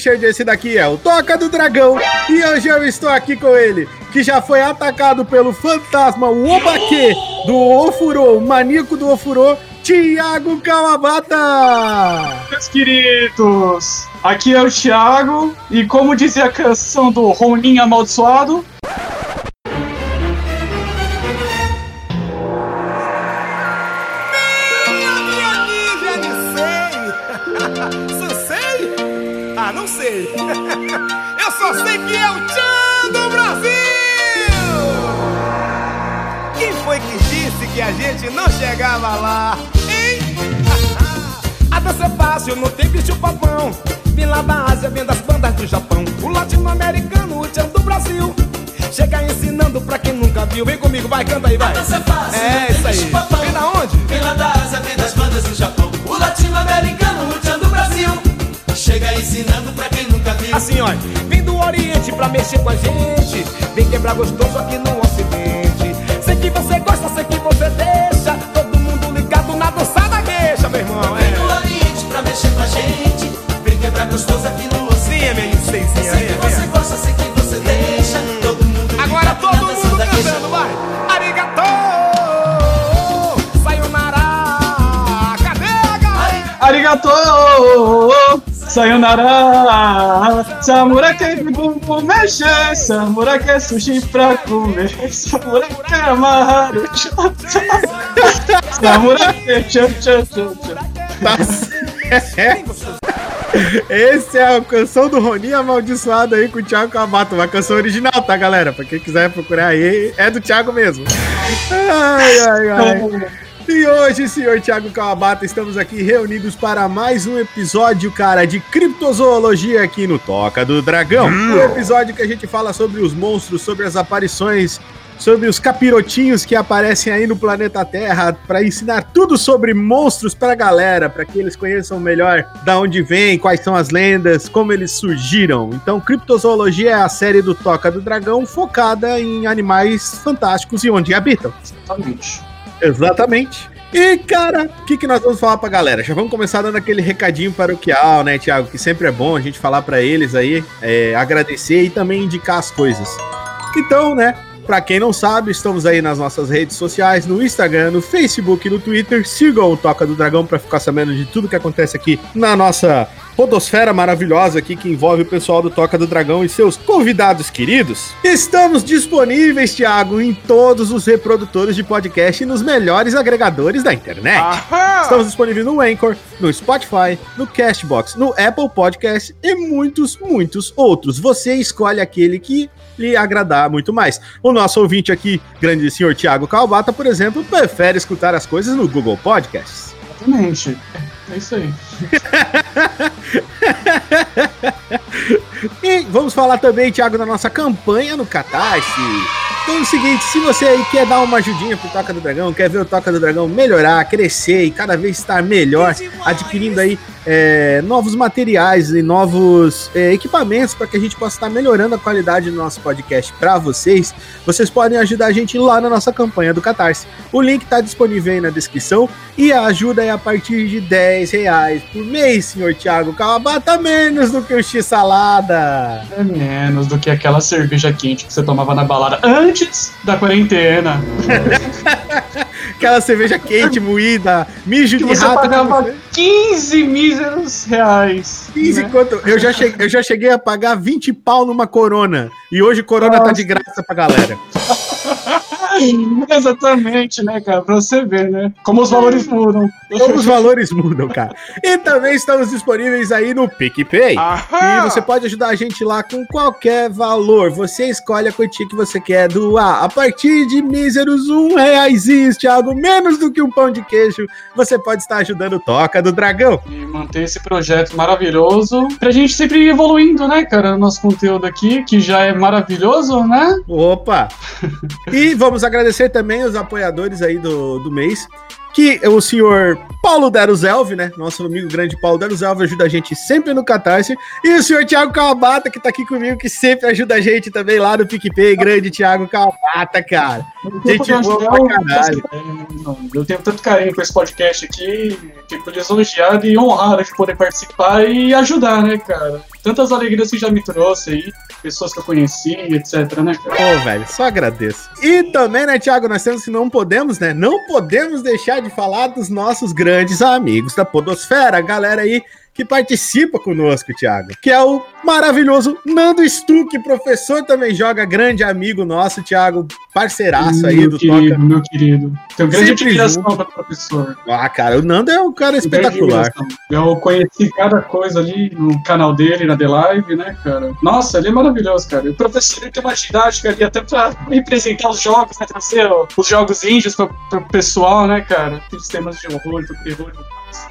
Richard, esse daqui é o Toca do Dragão. E hoje eu estou aqui com ele, que já foi atacado pelo fantasma Wobake do Ofuro, o maníaco do Ofuro, Tiago Kawabata! Meus queridos, aqui é o Thiago e como dizia a canção do Ronin Amaldiçoado, Sei que é o Tchan do Brasil! Quem foi que disse que a gente não chegava lá? Hein? A dança é fácil, não tem bicho papão. Vim lá da Ásia, vem das bandas do Japão. O latino-americano, o Tchan do Brasil. Chega ensinando pra quem nunca viu. Vem comigo, vai, canta aí, vai. A dança é fácil, É, tem isso aí. bicho papão. Vem da onde? Vem lá da Ásia, vem das bandas do Japão. O latino-americano, o tchan do Brasil. Chega ensinando pra quem. Assim, olha, vem do Oriente pra mexer com a gente. Vem quebrar gostoso aqui no Ocidente. Sei que você gosta, sei que você deixa. Todo mundo ligado na dança da queixa, meu irmão. Vem do É. Oriente pra mexer com a gente. Vem quebrar gostoso aqui no oceano. Sim, é minha licencinha. Sei que você gosta, sei que você deixa. Todo mundo Agora ligado todo na dança mundo da queixa. cantando, vai. Arigato! Sayonara! Sayonara! Samurake bumbu mexe, samurake sushi pra comer, samurake amaru, samurake tchan tchan tchan tchan. Esse é a canção do Roninho amaldiçoado aí com o Thiago Kawabata. Uma canção original, tá, galera? Pra quem quiser procurar aí, é do Thiago mesmo. Ai, ai, ai. E hoje, senhor Thiago Kawabata, estamos aqui reunidos para mais um episódio, cara, de criptozoologia aqui no Toca do Dragão. Um episódio que a gente fala sobre os monstros, sobre as aparições, sobre os capirotinhos que aparecem aí no planeta Terra, para ensinar tudo sobre monstros pra galera, para que eles conheçam melhor da onde vem, quais são as lendas, como eles surgiram. Então, criptozoologia é a série do Toca do Dragão focada em animais fantásticos e onde habitam. Exatamente. Exatamente. E, cara, o que, que nós vamos falar pra galera? Já vamos começar dando aquele recadinho paroquial, né, Thiago? Que sempre é bom a gente falar pra eles aí, é, agradecer e também indicar as coisas. Então, né, pra quem não sabe, estamos aí nas nossas redes sociais, no Instagram, no Facebook, no Twitter. Sigam o Toca do Dragão pra ficar sabendo de tudo que acontece aqui na nossa podosfera maravilhosa aqui que envolve o pessoal do Toca do Dragão e seus convidados queridos. Estamos disponíveis, Thiago, em todos os reprodutores de podcast e nos melhores agregadores da internet. Aham! Estamos disponíveis no Anchor, no Spotify, no Castbox, no Apple Podcast e muitos, muitos outros. Você escolhe aquele que lhe agradar muito mais. O nosso ouvinte aqui, grande senhor Thiago Calbata, por exemplo, prefere escutar as coisas no Google Podcasts. Exatamente. É isso aí. E vamos falar também, Thiago, da nossa campanha no Catarse. Então é o seguinte, se você aí quer dar uma ajudinha pro Toca do Dragão, quer ver o Toca do Dragão melhorar, crescer e cada vez estar melhor, adquirindo aí é, novos materiais e novos é, equipamentos para que a gente possa estar melhorando a qualidade do nosso podcast para vocês, vocês podem ajudar a gente lá na nossa campanha do Catarse. O link está disponível aí na descrição e a ajuda é a partir de 10 reais por mês, senhor Thiago Kawabata, menos do que o X-Salada. É menos do que aquela cerveja quente que você tomava na balada antes da quarentena. Aquela cerveja quente, moída, mijo Que de você rato. pagava 15 míseros reais. 15 né? quanto? Eu já, cheguei, eu já cheguei a pagar 20 pau numa corona. E hoje corona tá Nossa. de graça pra galera. Exatamente, né, cara? Pra você ver, né? Como os valores mudam. Como os valores mudam, cara. E também estamos disponíveis aí no PicPay. E você pode ajudar a gente lá com qualquer valor. Você escolhe a quantia que você quer doar. A partir de míseros um reais, Thiago, menos do que um pão de queijo, você pode estar ajudando o Toca do Dragão. E manter esse projeto maravilhoso pra gente sempre ir evoluindo, né, cara? O nosso conteúdo aqui, que já é maravilhoso, né? Opa! E vamos agradecer também os apoiadores aí do, do mês, que o senhor Paulo Deruzelv, né? Nosso amigo grande Paulo Deruzelv ajuda a gente sempre no Catarse. E o senhor Thiago Calabata, que tá aqui comigo, que sempre ajuda a gente também lá no PicPay. Grande Thiago Calabata, cara. Gente boa pra caralho. Eu tenho tanto carinho com esse podcast aqui, fico lisonjeado e honrado de poder participar e ajudar, né, cara? Tantas alegrias que já me trouxe aí, pessoas que eu conheci, etc, né, cara? Pô, velho, só agradeço. E também, né, Thiago, nós temos que não podemos, né? Não podemos deixar de falar dos nossos grandes amigos da Podosfera, galera aí que participa conosco, Thiago, que é o maravilhoso Nando Stuck, professor também joga, grande amigo nosso, Thiago, parceiraço aí meu do querido, Toca. Meu querido, Tenho grande Sempre admiração junto. para o professor. Ah, cara, o Nando é um cara Grande espetacular. Eu conheci cada coisa ali no canal dele, na The Live, né, cara? Nossa, ele é maravilhoso, cara. E O professor ele tem uma didática ali até pra representar os jogos, né? Trazer os jogos índios pro, pro pessoal, né, cara? Aqueles temas de horror, do terror.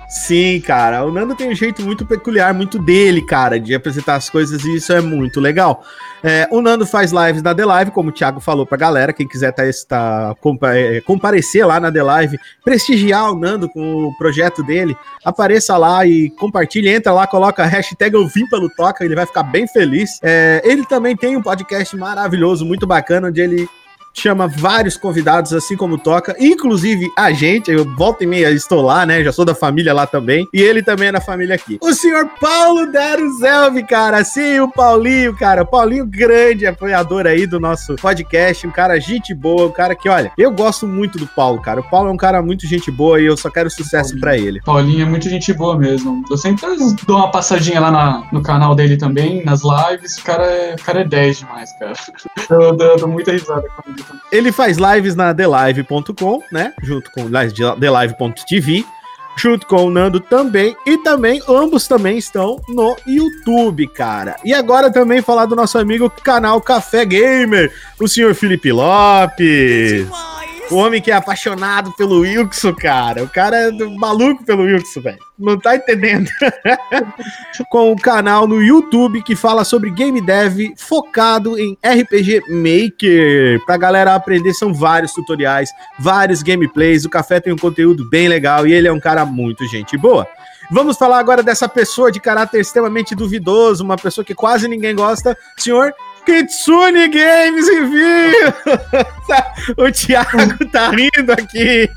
Sim, cara, o Nando tem um jeito muito peculiar, muito dele, cara, de apresentar as coisas e isso é muito legal. É, o Nando faz lives na The Live, como o Thiago falou pra galera, quem quiser tá, tá, é, comparecer lá na The Live, prestigiar o Nando com o projeto dele, apareça lá e compartilhe, entra lá, coloca a hashtag eu vim pelo Toca, ele vai ficar bem feliz. É, ele também tem um podcast maravilhoso, muito bacana, onde ele chama vários convidados, assim como toca, inclusive a gente, eu volta e meia estou lá, né, já sou da família lá também, e ele também é da família aqui. O senhor Paulo Daruzelv, cara, sim, o Paulinho, cara, o Paulinho grande apoiador aí do nosso podcast, um cara gente boa, um cara que, olha, eu gosto muito do Paulo, cara, o Paulo é um cara muito gente boa e eu só quero sucesso pra ele. Paulinho é muito gente boa mesmo. Eu sempre dou uma passadinha lá na- no canal dele também, nas lives. O cara é, o cara é 10 demais, cara. Eu dou, dou muita risada com ele. Ele faz lives na TheLive.com, né? Junto com TheLive.tv, junto com o Nando também. E também, ambos também estão no YouTube, cara. E agora também falar do nosso amigo canal Café Gamer, o senhor Felipe Lopes. O homem que é apaixonado pelo Wilson, cara. O cara é maluco pelo Wilson, velho. Não tá entendendo. Com o canal no YouTube que fala sobre game dev focado em RPG Maker. Pra galera aprender, são vários tutoriais, vários gameplays. O Café tem um conteúdo bem legal e ele é um cara muito gente boa. Vamos falar agora dessa pessoa de caráter extremamente duvidoso, uma pessoa que quase ninguém gosta, senhor Kitsune Games Envio! o Thiago tá rindo aqui.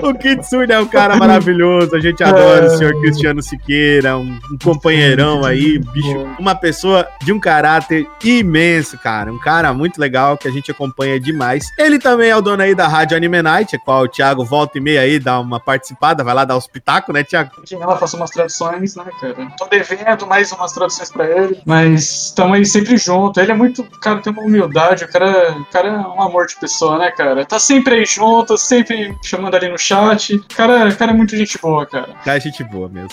O Kitsune é um cara maravilhoso, a gente adora o senhor Cristiano Siqueira, um, um companheirão aí, bicho, uma pessoa de um caráter imenso, cara, um cara muito legal que a gente acompanha demais. Ele também é o dono aí da Rádio Anime Night, a qual o Thiago volta e meia aí, dá uma participada, vai lá dar os pitacos, né, Thiago? Ela faço umas traduções, né, cara? Tô devendo mais umas traduções pra ele, mas estamos aí sempre junto. Ele é muito, cara, tem uma humildade, o cara, o cara é um amor de pessoa, né, cara? Tá sempre aí junto, sempre chamando ali no chat. O cara, o cara é muito gente boa, cara. Cara, gente boa mesmo.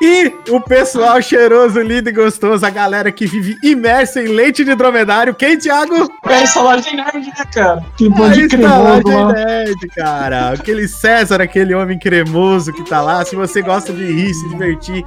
E o pessoal cheiroso, lindo e gostoso, a galera que vive imersa em leite de dromedário. Quem, Thiago? É essa laje nerd, né, cara? Que A bando de cremoso estalagem lá. nerd, cara. Aquele César, aquele homem cremoso que tá lá. Se você gosta de rir, se divertir.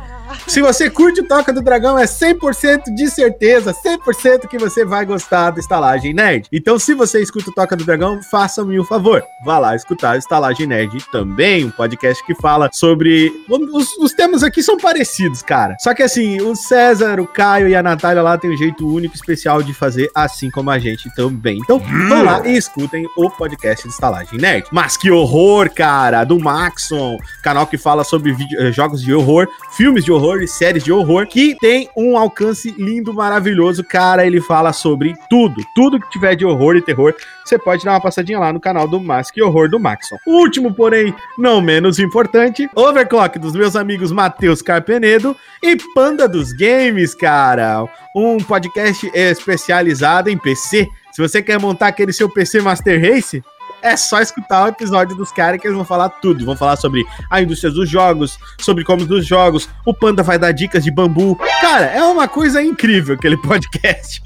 Se você curte o Toca do Dragão, é 100% de certeza, 100% que você vai gostar do Estalagem Nerd. Então, se você escuta o Toca do Dragão, faça-me o favor. Vá lá escutar o Estalagem Nerd também, um podcast que fala sobre... Os, os temas aqui são parecidos, cara. Só que assim, o César, o Caio e a Natália lá tem um jeito único, especial de fazer, assim como a gente também. Então, vão lá e escutem o podcast do Estalagem Nerd. Mas que horror, cara, do Maxon, canal que fala sobre vídeo- eh, jogos de horror, filmes de horror e séries de horror, que tem um alcance lindo, maravilhoso. Cara, ele fala sobre tudo, tudo que tiver de horror e terror. Você pode dar uma passadinha lá no canal do Mas que Horror do Maxon. Último, porém, não menos importante, Overclock dos meus amigos Matheus Carpenedo e Panda dos Games, cara. Um podcast especializado em PC. Se você quer montar aquele seu PC Master Race, é só escutar o episódio dos caras que eles vão falar tudo. Vão falar sobre a indústria dos jogos, sobre como dos jogos. O Panda vai dar dicas de bambu. Cara, é uma coisa incrível aquele podcast.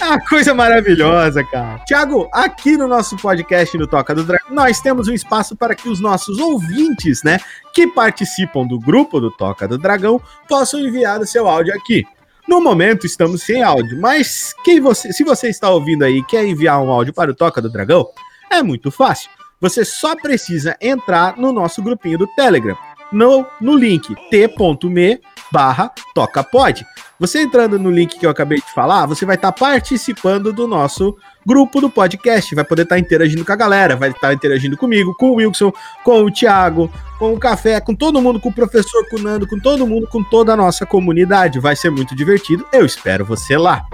É uma coisa maravilhosa, cara. Tiago, aqui no nosso podcast no Toca do Dragão, nós temos um espaço para que os nossos ouvintes, né, que participam do grupo do Toca do Dragão, possam enviar o seu áudio aqui. No momento estamos sem áudio, mas quem você, se você está ouvindo aí e quer enviar um áudio para o Toca do Dragão, é muito fácil. Você só precisa entrar no nosso grupinho do Telegram, no, no link t.me barra tocapod. Você entrando no link que eu acabei de falar, você vai estar participando do nosso grupo do podcast, vai poder estar interagindo com a galera, vai estar interagindo comigo, com o Wilson, com o Thiago, com o Café, com todo mundo, com o professor, com o Nando, com todo mundo, com toda a nossa comunidade. Vai ser muito divertido. Eu espero você lá.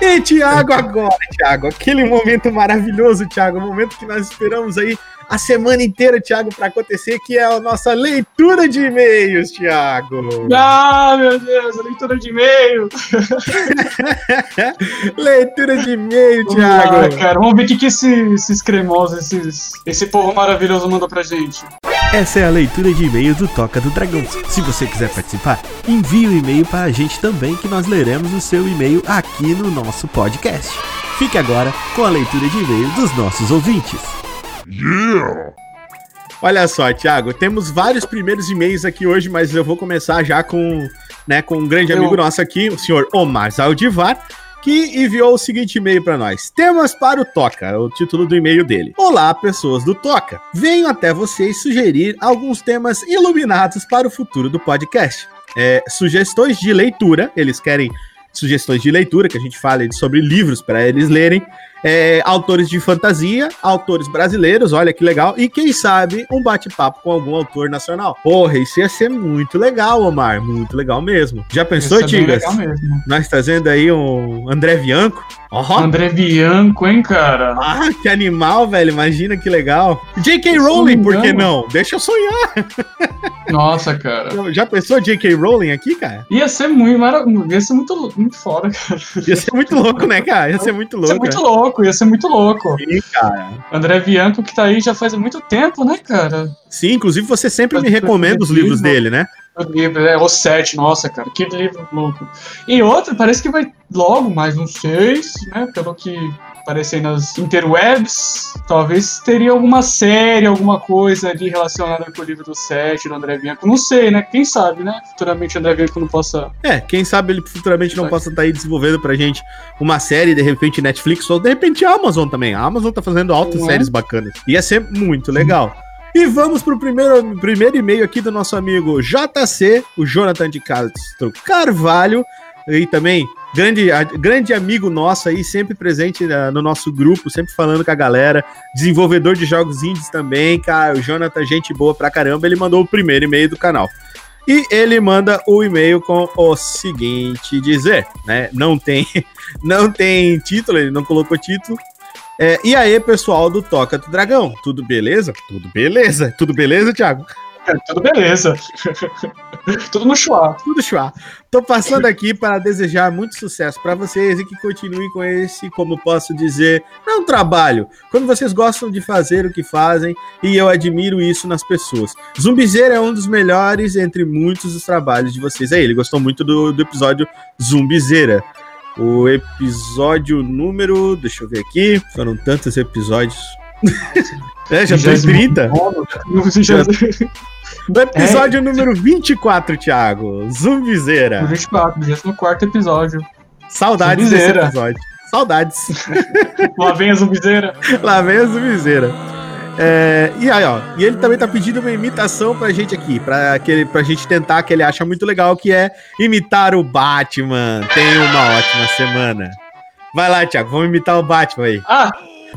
E Thiago, agora, Thiago, aquele momento maravilhoso, Thiago, o momento que nós esperamos aí a semana inteira, Thiago, para acontecer, que é a nossa leitura de e-mails, Thiago. Ah, meu Deus, a leitura de e-mail. leitura de e-mail, Vamos Thiago. lá, cara, vamos ver o que, que esse- esses cremosos, esses, esse povo maravilhoso mandou pra gente. Essa é a leitura de e-mails do Toca do Dragão. Se você quiser participar, envie o e-mail para a gente também, que nós leremos o seu e-mail aqui no nosso podcast. Fique agora com a leitura de e-mails dos nossos ouvintes. Olha só, Thiago, temos vários primeiros e-mails aqui hoje, mas eu vou começar já com, né, com um grande Eu- amigo nosso aqui, o senhor Omar Zaldivar, que enviou o seguinte e-mail para nós: Temas para o Toca, é o título do e-mail dele. Olá, pessoas do Toca. Venho até vocês sugerir alguns temas iluminados para o futuro do podcast. É, sugestões de leitura, eles querem sugestões de leitura, que a gente fale sobre livros para eles lerem, é, autores de fantasia, autores brasileiros, olha que legal, e quem sabe um bate-papo com algum autor nacional. Porra, isso ia ser muito legal, Omar, muito legal mesmo. Já pensou, Isso é Tigas? mesmo. Nós trazendo aí um André Bianco. André Bianco, hein, cara? ah, que animal, velho, imagina que legal. J.K. Rowling, por que não? Deixa eu sonhar. Nossa, cara. Já pensou J.K. Rowling aqui, cara? Ia ser muito ia ser muito, muito foda, cara. Ia ser muito louco, né, cara? Ia ser muito Ia louco. ser muito né? Louco, ia ser muito louco. Sim, cara. André Bianco que tá aí já faz muito tempo, né, cara? Sim, inclusive você sempre me recomenda os livro- livros dele, né? O livro, é o 7, nossa, cara, que livro louco. E outro, parece que vai logo mais uns seis, né? Pelo que aparece aí nas interwebs. Talvez teria alguma série, alguma coisa ali relacionada com o livro do 7, do André Bianco. Não sei, né? Quem sabe, né? Futuramente o André Bianco não possa. É, quem sabe ele futuramente não possa estar aí desenvolvendo pra gente uma série, de repente Netflix, ou de repente a Amazon também. A Amazon tá fazendo altas é? séries bacanas. Ia ser muito legal. E vamos pro primeiro, primeiro e-mail aqui do nosso amigo JC, o Jonathan de Castro Carvalho, e também grande, grande amigo nosso aí, sempre presente na- no nosso grupo, sempre falando com a galera, desenvolvedor de jogos indies também, cara, o Jonathan, gente boa pra caramba, ele mandou o primeiro e-mail do canal. E ele manda o e-mail com o seguinte dizer, né? Não tem, não tem título, ele não colocou título. É, e aí, pessoal do Toca do Dragão, tudo beleza? Tudo beleza? Tudo beleza, Thiago? É, tudo beleza. tudo no chuá. Tudo chua. Tô passando aqui para desejar muito sucesso para vocês e que continuem com esse, como posso dizer, não trabalho, quando vocês gostam de fazer o que fazem e eu admiro isso nas pessoas. Zumbizeira é um dos melhores entre muitos dos trabalhos de vocês. Aí, ele gostou muito do, do episódio Zumbizeira. O episódio número. Deixa eu ver aqui. Foram tantos episódios. é, já tô em 30. Já... No episódio número 24, Thiago. Zumbizeira. No 24, já no quarto episódio. Saudades Zumbizeira. desse episódio. Saudades. Lá vem a zumbizeira. Lá vem a Zumbizeira. É, e aí, ó. E ele também tá pedindo uma imitação pra gente aqui. Pra, que ele, pra gente tentar, que ele acha muito legal, que é imitar o Batman. Tenha uma ótima semana. Vai lá, Thiago. Vamos imitar o Batman aí. Ah,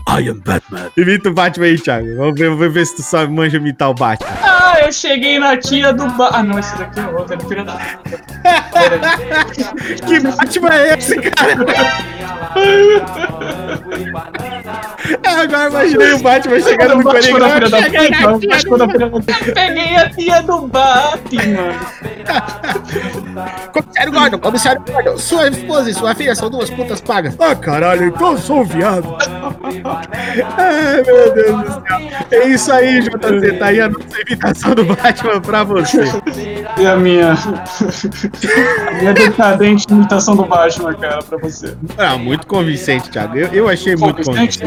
I am Batman. Imita o Batman aí, Thiago. Vamos ver, vamos ver se tu só manja imitar o Batman. ah, eu cheguei na tia do ba... Ah, não, esse daqui é outro, é do filho da. Que Batman é esse, cara? É, agora imaginei o Batman chegando no Batman da filha da puta, Batman peguei a tia do Batman. Comissário Gordon, comissário Gordon, sua esposa e sua filha são duas putas pagas. Ah, caralho, então eu sou um viado. Ai, meu Deus do céu. É isso aí, JC, tá aí a nossa imitação do Batman pra você. E a minha. a minha decadente imitação do Batman, cara, pra você. Ah, muito convincente, Thiago. Eu, eu achei muito Convincente?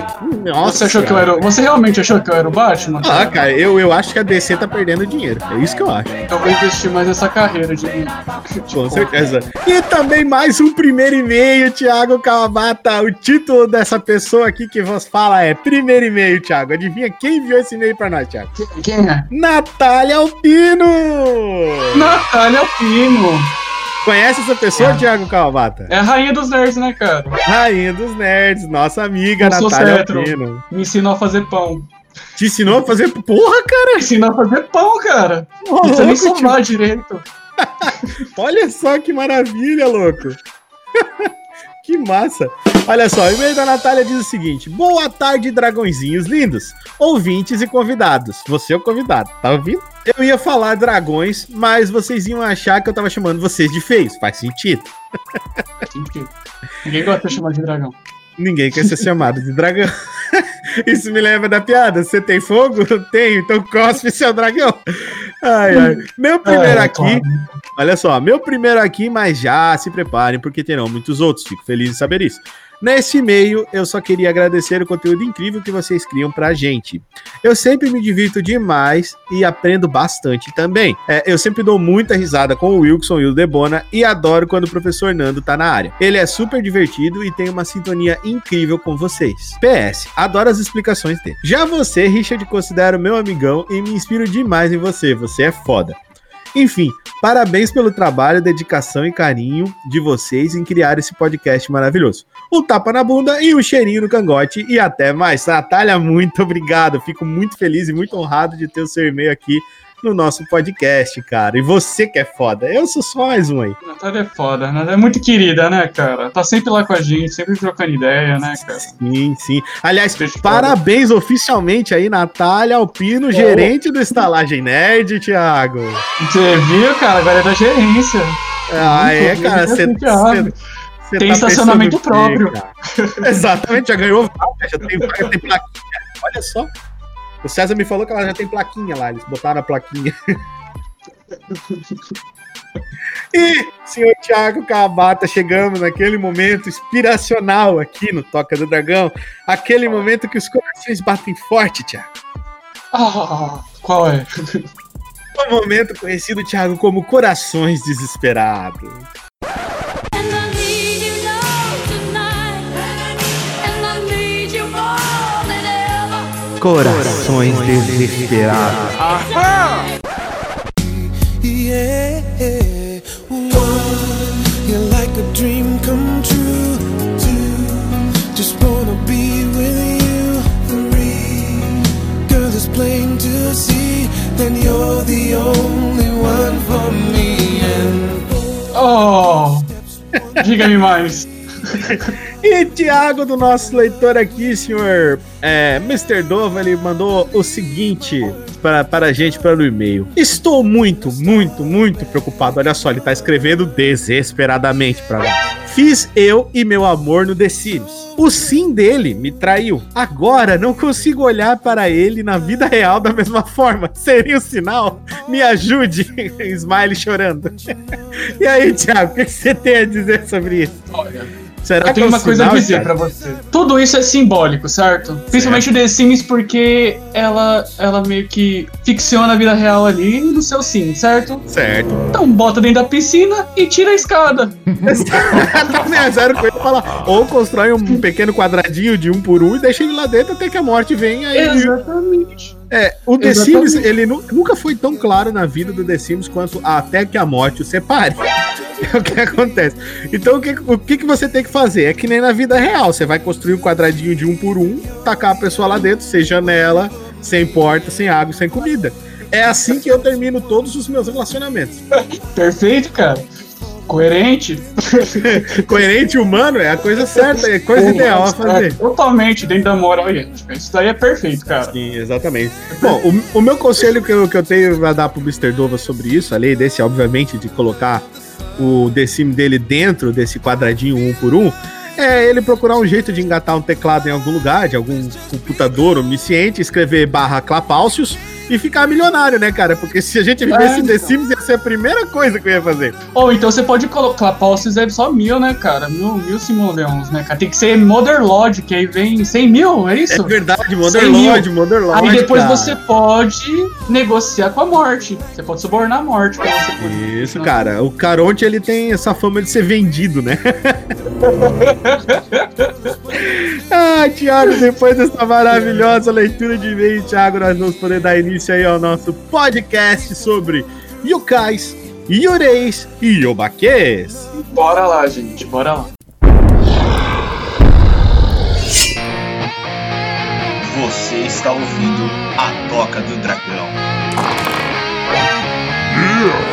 Nossa, Você achou que eu era. Você realmente achou que eu era o Batman? Ah, cara, eu, eu acho que a DC tá perdendo dinheiro. É isso que eu acho. Então vou investir mais nessa carreira. carreira de. Com certeza. E também mais um primeiro e-mail, Thiago Kawabata. O título dessa pessoa aqui que vos fala é Primeiro e-mail, Thiago. Adivinha quem enviou esse e-mail pra nós, Thiago? Quem é? Natália Alpino! Natália Alpino. Conhece essa pessoa, É. Thiago Kawabata? É a rainha dos nerds, né, cara? Rainha dos Nerds, nossa amiga Eu Natália. Alpino. Me ensinou a fazer pão. Te ensinou a fazer porra, cara? Me ensinou a fazer pão, cara. Não precisa nem somar direito. Olha só que maravilha, louco. que massa. Olha só, o e-mail da Natália diz o seguinte: Boa tarde, dragõezinhos lindos, ouvintes e convidados. Você é o convidado, tá ouvindo? Eu ia falar dragões, mas vocês iam achar que eu tava chamando vocês de feios. Faz sentido. Entendi. Ninguém gosta de chamar de dragão. Ninguém quer ser chamado de dragão. Isso me lembra da piada. Você tem fogo? Tenho, então cospe seu dragão. Ai, ai. Meu primeiro É, aqui. Olha só, meu primeiro aqui, mas já se preparem porque terão muitos outros. Fico feliz de saber isso. Nesse e-mail, eu só queria agradecer o conteúdo incrível que vocês criam pra gente. Eu sempre me divirto demais e aprendo bastante também. É, eu sempre dou muita risada com o Wilson e o Debona e adoro quando o professor Nando tá na área. Ele é super divertido e tem uma sintonia incrível com vocês. PS, adoro as explicações dele. Já você, Richard, considero meu amigão e me inspiro demais em você. Você é foda. Enfim, parabéns pelo trabalho, dedicação e carinho de vocês em criar esse podcast maravilhoso. Um tapa na bunda e um cheirinho no cangote e até mais. Natália, muito obrigado. Fico muito feliz e muito honrado de ter o seu e-mail aqui no nosso podcast, cara. E você que é foda. Eu sou só mais um aí. Natália é foda, né? É muito querida, né, cara? Tá sempre lá com a gente, sempre trocando ideia, né, cara? Sim, sim. Aliás, eu parabéns oficialmente aí, Natália Alpino, gerente do Estalagem Nerd, Thiago. Você viu, cara? Agora é da gerência. Ah, é, cara. Você Thiago. Tem estacionamento próprio. Exatamente, já ganhou já tem tem plaquinha. Olha só. O César me falou que ela já tem plaquinha lá, eles botaram a plaquinha. E, senhor Thiago Cabata, chegamos naquele momento inspiracional aqui no Toca do Dragão. Aquele momento que os corações batem forte, Thiago. Ah, qual é? Um momento conhecido, Thiago, como Corações Desesperados. Corações desesperados. Yeah, one, you're like a dream come true. Two, just wanna be with you. Three, girl, it's plain to see that you're the only one for me. And Oh! Diga-me mais. E Thiago, do nosso leitor aqui, senhor é, Mr. Dova, ele mandou o seguinte para, para a gente para o e-mail. Estou muito, muito, muito preocupado. Olha só, ele tá escrevendo desesperadamente para nós. Fiz eu e meu amor no The Sims. O sim dele me traiu. Agora não consigo olhar para ele na vida real da mesma forma. Seria o sinal? Me ajude. Smile chorando. e aí, Thiago, o que você tem a dizer sobre isso? Olha, Será eu tenho é um uma coisa a dizer pra você. Tudo isso é simbólico, certo? Principalmente o The Sims porque ela, ela meio que ficciona a vida real ali no seu sim, certo? Certo. Então bota dentro da piscina e tira a escada. É zero com ele falar. Ou constrói um pequeno quadradinho de um por um e deixa ele lá dentro até que a morte venha. E... É, o The Exatamente. Sims, ele nu- nunca foi tão claro na vida do The Sims quanto até que a morte o separe. É o que acontece. Então, o que, o que, que você tem que fazer? É que nem na vida real. Você vai construir um quadradinho de um por um, tacar a pessoa lá dentro, sem janela, sem porta, sem água, sem comida. É assim que eu termino todos os meus relacionamentos. Perfeito, cara. Coerente. Coerente humano é a coisa certa, é a coisa ideal a fazer. É, totalmente dentro da moral ética. Isso daí é perfeito, cara. Sim, exatamente. Bom, o, o meu conselho que eu, que eu tenho a dar pro Mr. Dova sobre isso, além desse, obviamente, de colocar o The Sim dele dentro desse quadradinho um por um, é ele procurar um jeito de engatar um teclado em algum lugar, de algum computador omnisciente, escrever barra Clapaucius e ficar milionário, né, cara? Porque se a gente vivesse É, em The então. Sims, ia ser a primeira coisa que eu ia fazer. Ou então você pode colocar posses é só mil, né, cara? Mil, mil simoleons, né, cara? Tem que ser Mother Lodge, que aí vem 100 mil, é isso? É verdade, Cem Motherlord, mil. Motherlord. Aí depois cara. você pode negociar com a morte. Você pode subornar a morte pra você poder. Isso, cara. O Caronte, ele tem essa fama de ser vendido, né? ah, Thiago, depois dessa maravilhosa leitura de e-mail, Thiago, nós vamos poder dar início aí ao nosso podcast sobre yokais, yureis e yobaques. Bora lá, gente, bora lá. Você está ouvindo a Toca do Dragão. Muito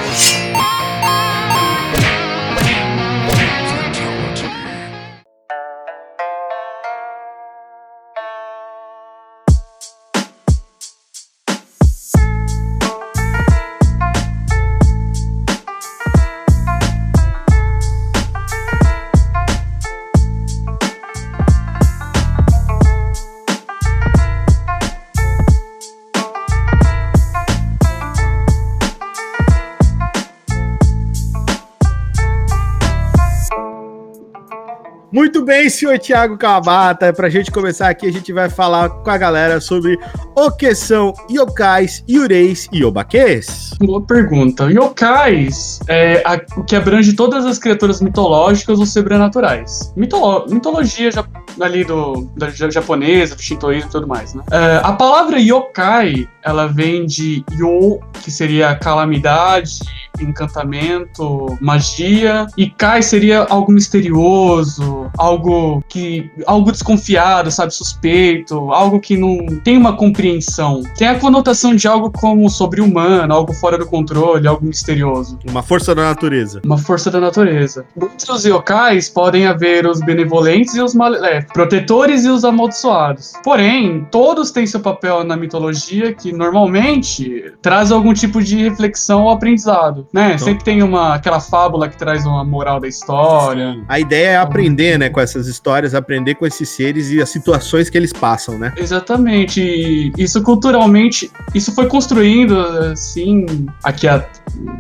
bem, senhor Thiago Kabata. Pra gente começar aqui, a gente vai falar com a galera sobre o que são yokais, yureis e yobaques. Boa pergunta. Yokais é o que abrange todas as criaturas mitológicas ou sobrenaturais. Mitolo- mitologia ja- ali do, da ja- japonesa, do shintoísmo e tudo mais, né? É, a palavra yokai, ela vem de yo, que seria calamidade, encantamento, magia, e kai seria algo misterioso, algo que algo desconfiado, sabe, suspeito, algo que não tem uma compreensão. Tem a conotação de algo como sobre-humano, algo fora do controle, algo misterioso. Uma força da natureza. Uma força da natureza. Entre os yokais podem haver os benevolentes e os maléficos, protetores e os amaldiçoados. Porém, todos têm seu papel na mitologia que normalmente traz algum tipo de reflexão ou aprendizado, né? Então- Sempre tem uma aquela fábula que traz uma moral da história. A ideia é aprender, né, com essas histórias, aprender com esses seres e as situações que eles passam, né? Exatamente. E isso culturalmente, isso foi construindo assim, aqui a,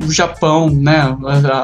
o Japão, né? A, a-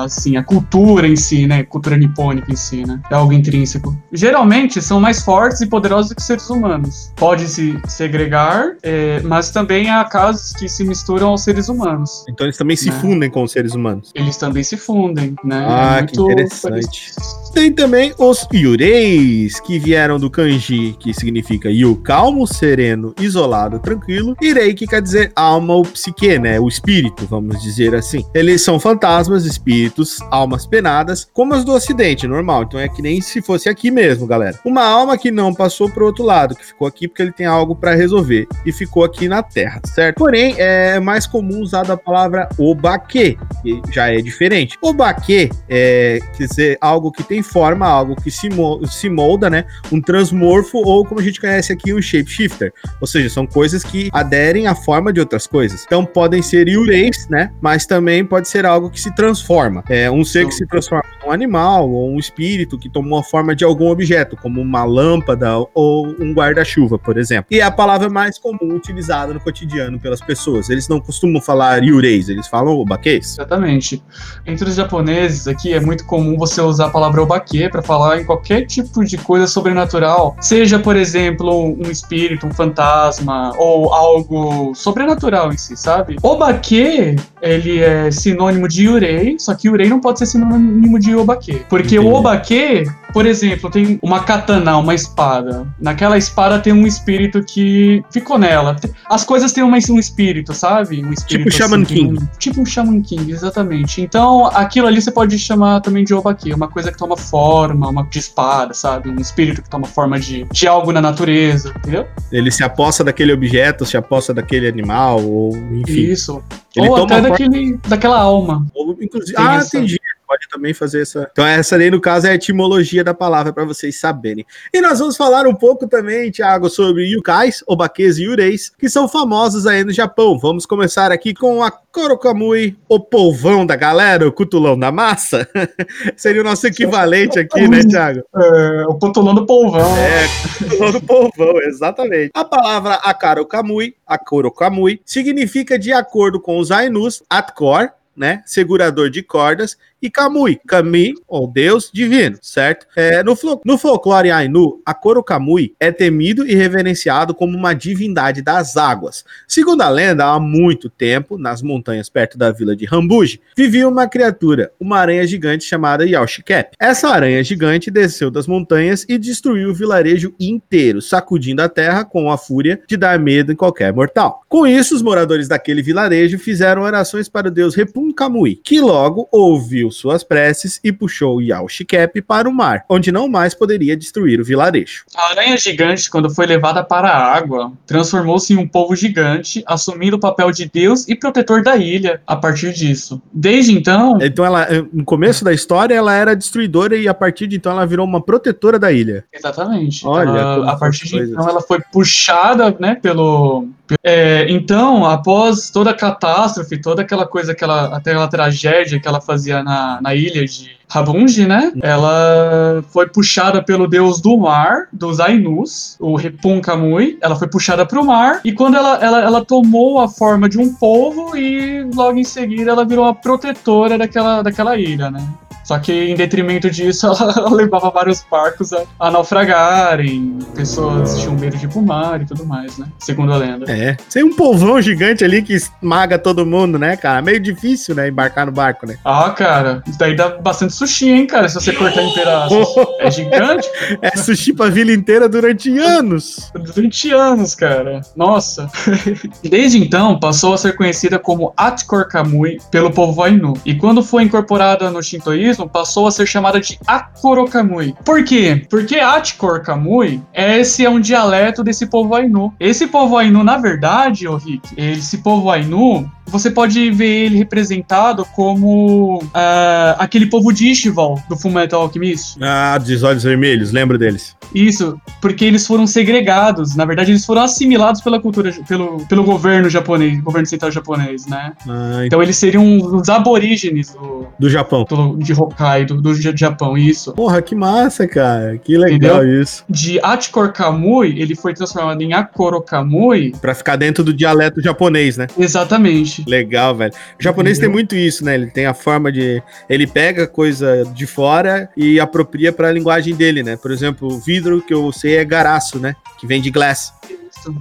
a- assim, a cultura em si, né? Cultura nipônica em si, né? É algo intrínseco. Geralmente são mais fortes e poderosos que seres humanos. Pode se segregar, é, mas também há casos que se misturam aos seres humanos. Então eles também se Né. Fundem com os seres humanos. Eles também se fundem, né? Ah, É que interessante. parecido. Tem também os Yureis, que vieram do kanji, que significa Yu, calmo, sereno, isolado, tranquilo. Irei, que quer dizer alma ou psique, né? O espírito, vamos dizer assim. Eles são fantasmas, espíritos, almas penadas, como as do ocidente, normal. Então é que nem se fosse aqui mesmo, galera. Uma alma que não passou pro outro lado, que ficou aqui porque ele tem algo para resolver e ficou aqui na Terra, certo? Porém, é mais comum usar a palavra obaque, que já é diferente. Obaque é quer dizer algo que tem forma, algo que se, mo- se molda, né? Um transmorfo ou como a gente conhece aqui, um shapeshifter. Ou seja, são coisas que aderem à forma de outras coisas. Então podem ser yureis, né? Mas também pode ser algo que se transforma. É um ser que se transforma em um animal ou um espírito que tomou a forma de algum objeto, como uma lâmpada ou um guarda-chuva, por exemplo. E é a palavra mais comum utilizada no cotidiano pelas pessoas. Eles não costumam falar yureis, eles falam obaques. Exatamente. Entre os japoneses aqui é muito comum você usar a palavra obaque para falar em qualquer tipo de coisa sobrenatural. Seja, por exemplo, um espírito, um fantasma ou algo sobrenatural em si, sabe? Obaque, ele é sinônimo de yurei, só que yurei não pode ser sinônimo de obaque. Porque o Entendi. obaque, por exemplo, tem uma katana, uma espada. Naquela espada tem um espírito que ficou nela. As coisas têm uma- um espírito, sabe? Um espírito Shaman que King. não- Tipo um Shaman King, exatamente. Então, aquilo ali você pode chamar também de Obaki, uma coisa que toma forma, uma de espada, sabe? Um espírito que toma forma de, de algo na natureza, entendeu? Ele se aposta daquele objeto, se aposta daquele animal, ou enfim. Isso. Ele Ou até forma- daquele, daquela alma. Ou, inclusive, Tem ah, essa- entendi. Pode também fazer essa. Então, essa aí, no caso, é a etimologia da palavra para vocês saberem. E nós vamos falar um pouco também, Thiago, sobre yukais, obakes e ureis, que são famosos aí no Japão. Vamos começar aqui com a Korokamui, o polvão da galera, o cutulão da massa. Seria o nosso equivalente aqui, né, Thiago? É, o cotolão do polvão. É, cutulão do polvão, exatamente. A palavra Akarokamui, Akorokamui, significa de acordo com os Ainus, Atkor, né, segurador de cordas, e Kamui, Kami, ou Deus divino, certo? É, no, no folclore Ainu, a Koro Kamui é temido e reverenciado como uma divindade das águas. Segundo a lenda, há muito tempo, nas montanhas perto da vila de Rambuji, vivia uma criatura, uma aranha gigante chamada Yaushikep. Essa aranha gigante desceu das montanhas e destruiu o vilarejo inteiro, sacudindo a terra com a fúria de dar medo em qualquer mortal. Com isso, os moradores daquele vilarejo fizeram orações para o deus Repun Kamui, que logo ouviu suas preces e puxou Yaushikep para o mar, onde não mais poderia destruir o vilarejo. A aranha gigante, quando foi levada para a água, transformou-se em um povo gigante, assumindo o papel de deus e protetor da ilha a partir disso. Desde então, Então, ela, no começo da história, ela era destruidora e a partir de então ela virou uma protetora da ilha. Exatamente. Olha, Ela- a partir de coisas. então ela foi puxada, né, pelo. É, então, após toda a catástrofe, toda aquela coisa, aquela, aquela tragédia que ela fazia na, na ilha de Rabunji, né? Ela foi puxada pelo deus do mar, dos Ainus, o Repun Kamui. Ela foi puxada para o mar e quando ela, ela, ela tomou a forma de um povo e logo em seguida ela virou a protetora daquela, daquela ilha, né? Só que em detrimento disso, ela levava vários barcos a, a naufragarem, pessoas tinham medo de ir pro mar e tudo mais, né? Segundo a lenda. É. Tem um polvão gigante ali que esmaga todo mundo, né, cara? Meio difícil, né, embarcar no barco, né? Ah, cara, isso daí dá bastante sushi, hein, cara? Se você cortar em pedaços. É gigante? É sushi pra vila inteira durante anos. 20 anos, cara. Nossa. Desde então, passou a ser conhecida como Atkor Kamui pelo povo Ainu. E quando foi incorporada no Shintoísmo, passou a ser chamada de Akoro Kamui. Por quê? Porque Atkor Kamui, esse é um dialeto desse povo Ainu. Esse povo Ainu, na verdade, ô Rick, esse povo Ainu, você pode ver ele representado como ah, aquele povo de Ishval, do Fullmetal Alchemist. Ah, dos olhos vermelhos, lembro deles. Isso, porque eles foram segregados. Na verdade, eles foram assimilados pela cultura, pelo, pelo governo japonês, governo central japonês, né? Ah, então, eles seriam os aborígenes do, do Japão. do- de Hokkaido, do Ja- Japão, isso. Porra, que massa, cara. Que legal isso. De Atikor Kamui, ele foi transformado em Akoro Kamui. Pra ficar dentro do dialeto japonês, né? Exatamente. Legal, velho. O japonês Entendeu? tem muito isso, né? Ele tem a forma de. Ele pega coisa de fora e apropria pra linguagem dele, né? Por exemplo, o vidro que eu sei é garaço, né? Que vem de glass. Isso.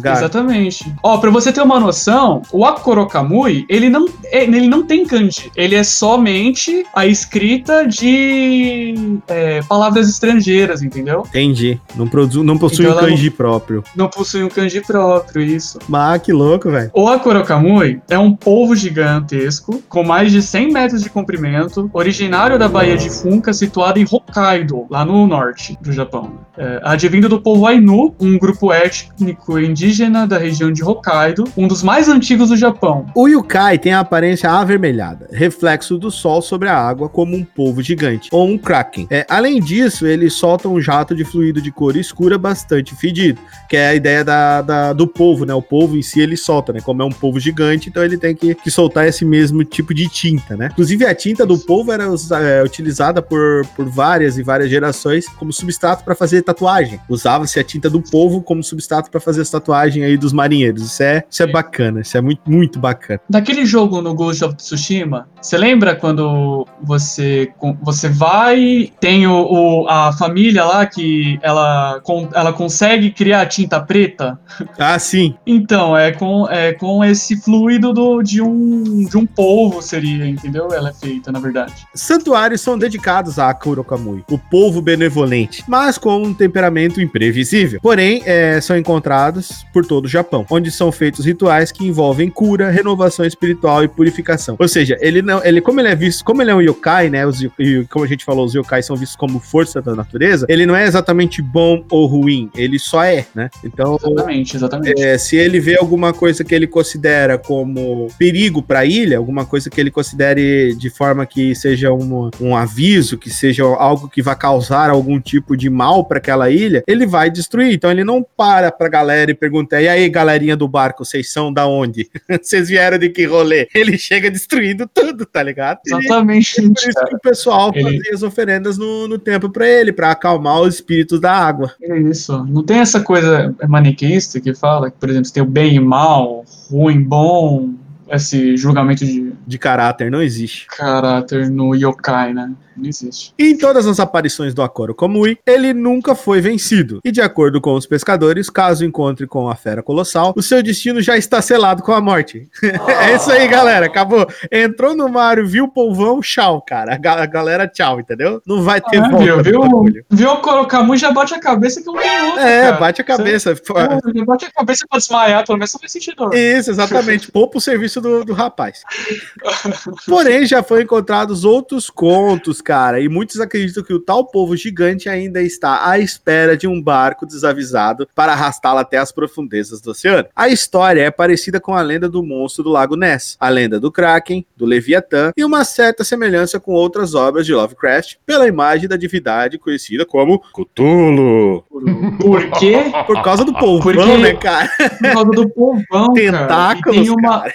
Gar- Exatamente. Ó, pra você ter uma noção, o Akoro Kamui, ele não, é- ele não tem kanji. Ele é somente a escrita de é, palavras estrangeiras, entendeu? Entendi. Não, produ... não possui Então um ela não- kanji próprio. Não possui um kanji próprio, isso. Mas que louco, velho. O Akoro Kamui é um polvo gigantesco, com mais de 100 metros de comprimento, originário da Baía de Funka, situado em Hokkaido, lá no norte do Japão. É, advindo do povo Ainu, um grupo étnico indígena da região de Hokkaido, um dos mais antigos do Japão. O Yukai tem a aparência avermelhada, reflexo do sol sobre a água como um polvo gigante, ou um kraken. É, além disso, ele solta um jato de fluido de cor escura bastante fedido, que é a ideia da, da- do polvo, né? O polvo em si ele solta, né? Como é um polvo gigante, então ele tem que, que soltar esse mesmo tipo de tinta, né? Inclusive a tinta do polvo era é, utilizada por, por várias e várias gerações como substrato para fazer tatuagem. Usava-se a tinta do polvo como substrato para fazer as tatuagens aí dos marinheiros. Isso é, isso é bacana, isso é muito, muito bacana. Naquele jogo no Ghost of Tsushima, você lembra quando você, você vai, tem o, o- a família lá que ela, ela consegue criar tinta preta? Ah, sim. Então, é com, é com esse fluido do, de, um, de um polvo, seria, entendeu? Ela é feita, na verdade. Santuários são dedicados a Kurokamui, o povo benevolente. Mas com um temperamento imprevisível. Porém, é, são encontrados por todo o Japão, onde são feitos rituais que envolvem cura, renovação espiritual e purificação. Ou seja, ele não, ele como ele é visto, como ele é um yokai, né? Os, e como a gente falou, os yokai são vistos como força da natureza. Ele não é exatamente bom ou ruim, ele só é, né? Então, Exatamente, exatamente. é, se ele vê alguma coisa que ele considera como perigo para a ilha, alguma coisa que ele considere de forma que seja um, um aviso, que seja algo que vai causar algum tipo de mal para aquela ilha, ele vai destruir. Então ele não para pra galera e pergunta: e aí, galerinha do barco, vocês são da onde? vocês vieram de que rolê? Ele chega destruindo tudo, tá ligado? E- Exatamente. por isso que o pessoal Ele- fazia as oferendas no, no templo pra ele, pra acalmar os espíritos da água. É isso. Não tem essa coisa maniqueísta que fala que, por exemplo, tem o bem e mal, ruim, bom, esse julgamento de De caráter, não existe. caráter no yokai, né? Não existe. Em todas as aparições do Akoro Komui, ele nunca foi vencido. E de acordo com os pescadores, caso encontre com a fera colossal, o seu destino já está selado com a morte. é isso aí, galera. Acabou. Entrou no mar, viu o polvão, tchau, cara. A ga- a galera, tchau, entendeu? Não vai ter Ah, volta viu, viu, viu o Corocamu já bate a cabeça que tem outra, É, cara. bate a cabeça. Pô, já bate a cabeça pra desmaiar, pelo menos não faz sentido. Isso, exatamente. Poupa o serviço do, do rapaz. Porém, já foram encontrados outros contos, cara, e muitos acreditam que o tal povo gigante ainda está à espera de um barco desavisado para arrastá-lo até as profundezas do oceano. A história é parecida com a lenda do monstro do Lago Ness, a lenda do Kraken, do Leviatã e uma certa semelhança com outras obras de Lovecraft pela imagem da divindade conhecida como Cthulhu. Por quê? Por causa do polvão, Porque- né, cara? Por causa do povão, Tentáculos, cara. E tem uma... cara.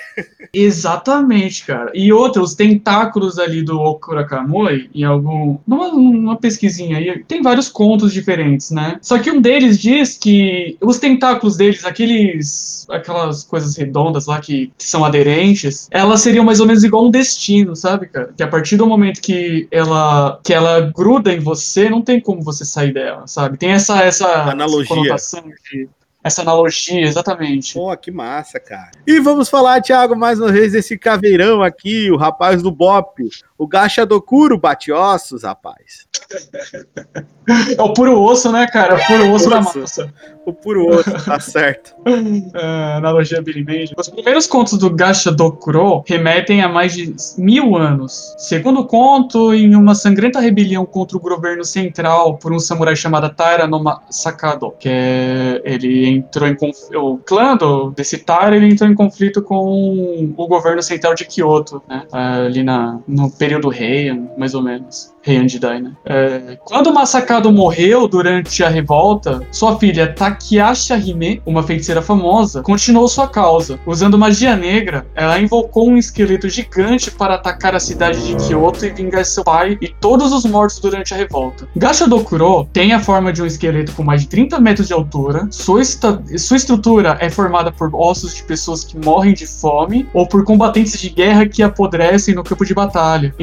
Exatamente, cara. E outra, os tentáculos ali do Okurakamui, em algum. Numa, numa pesquisinha aí, tem vários contos diferentes, né? Só que um deles diz que os tentáculos deles, aqueles. aquelas coisas redondas lá que, que são aderentes, elas seriam mais ou menos igual um destino, sabe, cara? Que a partir do momento que ela. que ela gruda em você, não tem como você sair dela, sabe? Tem essa, essa Analogia. conotação de. Essa analogia, exatamente. Pô, que massa, cara. E vamos falar, Thiago, mais uma vez desse caveirão aqui, o rapaz do Bop, o Gacha do Kuro bate ossos, rapaz. É o puro osso, né, cara? É o puro osso da massa. O puro osso, tá certo. É, analogia Billy Mandy. Os primeiros contos do Gacha do Kuro remetem a mais de mil anos. Segundo conto, em uma sangrenta rebelião contra o governo central por um samurai chamado Taira no Sakado, que é, ele entrou em conf... o clã do, desse Taira ele entrou em conflito com o governo central de Kyoto, né? Ali na, no período Heian, mais ou menos. Heian Jidai, né? É, quando Masakado morreu durante a revolta, sua filha Takiasha Hime, uma feiticeira famosa, continuou sua causa. Usando magia negra, ela invocou um esqueleto gigante para atacar a cidade de Kyoto e vingar seu pai e todos os mortos durante a revolta. Gacha Dokuro tem a forma de um esqueleto com mais de 30 metros de altura. Sua, sua estrutura é formada por ossos de pessoas que morrem de fome ou por combatentes de guerra que apodrecem no campo de batalha,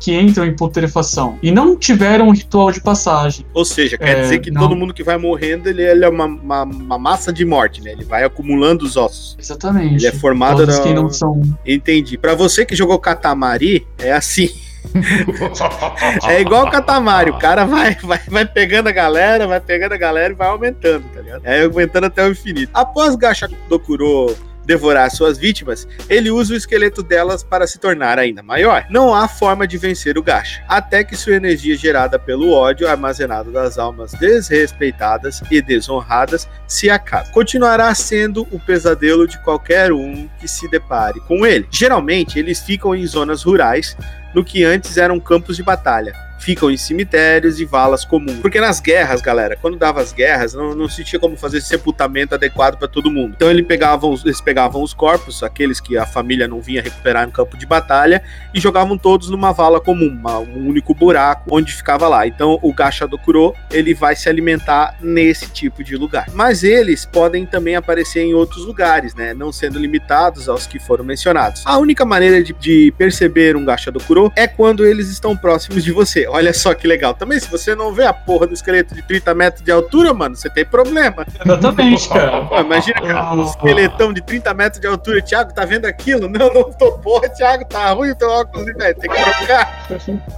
que entram em putrefação e não tiveram um ritual de passagem. Ou seja, quer É, dizer que não. todo mundo que vai morrendo, ele, ele é uma, uma, uma massa de morte, né? Ele vai acumulando os ossos. Exatamente. Ele é formado da... que não são Entendi. Pra você que jogou Katamari, é assim. é igual o Katamari, o cara vai, vai, vai pegando a galera, vai pegando a galera e vai aumentando, tá ligado? É aumentando até o infinito. Após Gacha Dokuro devorar suas vítimas, ele usa o esqueleto delas para se tornar ainda maior. Não há forma de vencer o Gacha, até que sua energia gerada pelo ódio armazenado das almas desrespeitadas e desonradas se acabe. Continuará sendo o pesadelo de qualquer um que se depare com ele. Geralmente, eles ficam em zonas rurais, no que antes eram campos de batalha. Ficam em cemitérios e valas comuns. Porque nas guerras, galera, quando dava as guerras, não, não se tinha como fazer sepultamento adequado para todo mundo. Então ele pegavam, os- eles pegavam os corpos, aqueles que a família não vinha recuperar no campo de batalha, e jogavam todos numa vala comum, uma- um único buraco onde ficava lá. Então o Gacha do Kuro, ele vai se alimentar nesse tipo de lugar. Mas eles podem também aparecer em outros lugares, né? Não sendo limitados aos que foram mencionados. A única maneira de, de perceber um Gacha do Kuro é quando eles estão próximos de você. Olha só que legal. Também, se você não vê a porra do esqueleto de 30 metros de altura, mano, você tem problema. Exatamente, cara. Pô, imagina, cara, um esqueletão de 30 metros de altura. Thiago, tá vendo aquilo? Não, não tô. Porra, Thiago, tá ruim o teu óculos, velho? Tem que trocar.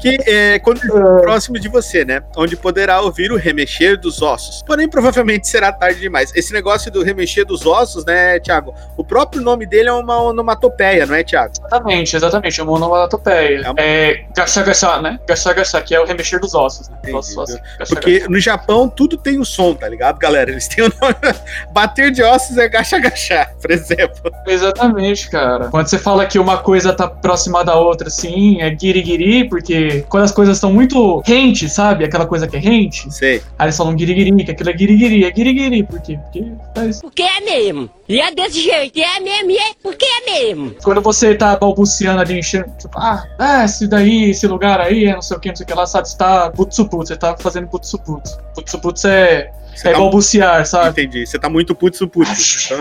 Que é quando próximo de você, né? Onde poderá ouvir o remexer dos ossos. Porém, provavelmente será tarde demais. Esse negócio do remexer dos ossos, né, Thiago? O próprio nome dele é uma onomatopeia, não é, Thiago? Exatamente, exatamente. É uma onomatopeia. É gacha gacha, né? Gacha gacha, que é o remexer dos ossos. Né? Entendi, Ossos, Porque no Japão tudo tem o som, tá ligado, galera? Eles têm o nome. Bater de ossos é gacha gacha, por exemplo. Exatamente, cara. Quando você fala que uma coisa tá próxima da outra, assim, é guiri-guiri, porque quando as coisas estão muito rente, sabe? Aquela coisa que é rente, Sei. aí eles falam guiri-guiri, que aquilo é guiri-guiri. É guiri-guiri, por quê? Porque faz Porque é mesmo. E é desse jeito. E é mesmo. E é porque é mesmo. quando você tá balbuciando ali, enchendo, tipo, ah, ah, esse daí, esse lugar aí, é não sei o que, não sei o que lá, sabe? Você tá putsuputsu, você tá fazendo putsuputsu. Putsuputsu é, Você é tá- balbuciar, sabe? Entendi. Você tá muito putz. Então,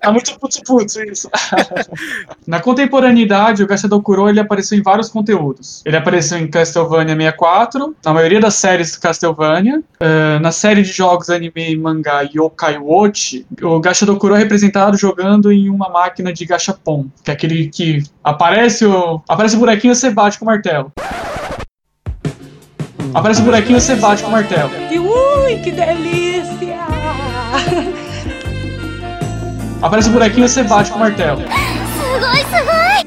Tá muito putsuputsu isso. Na contemporaneidade, o Gashadou Kuro ele apareceu em vários conteúdos. Ele apareceu em Castlevania 64, na maioria das séries Castlevania, eh, na série de jogos anime e mangá Yokai Watch, o Gashadou Kuro é representado jogando em uma máquina de gachapon, que é aquele que aparece o aparece o bonequinho e você bate com o martelo. Aparece o bonequinho e você bate com o martelo. Ui, que delícia. Aparece o bonequinho e você bate com o martelo.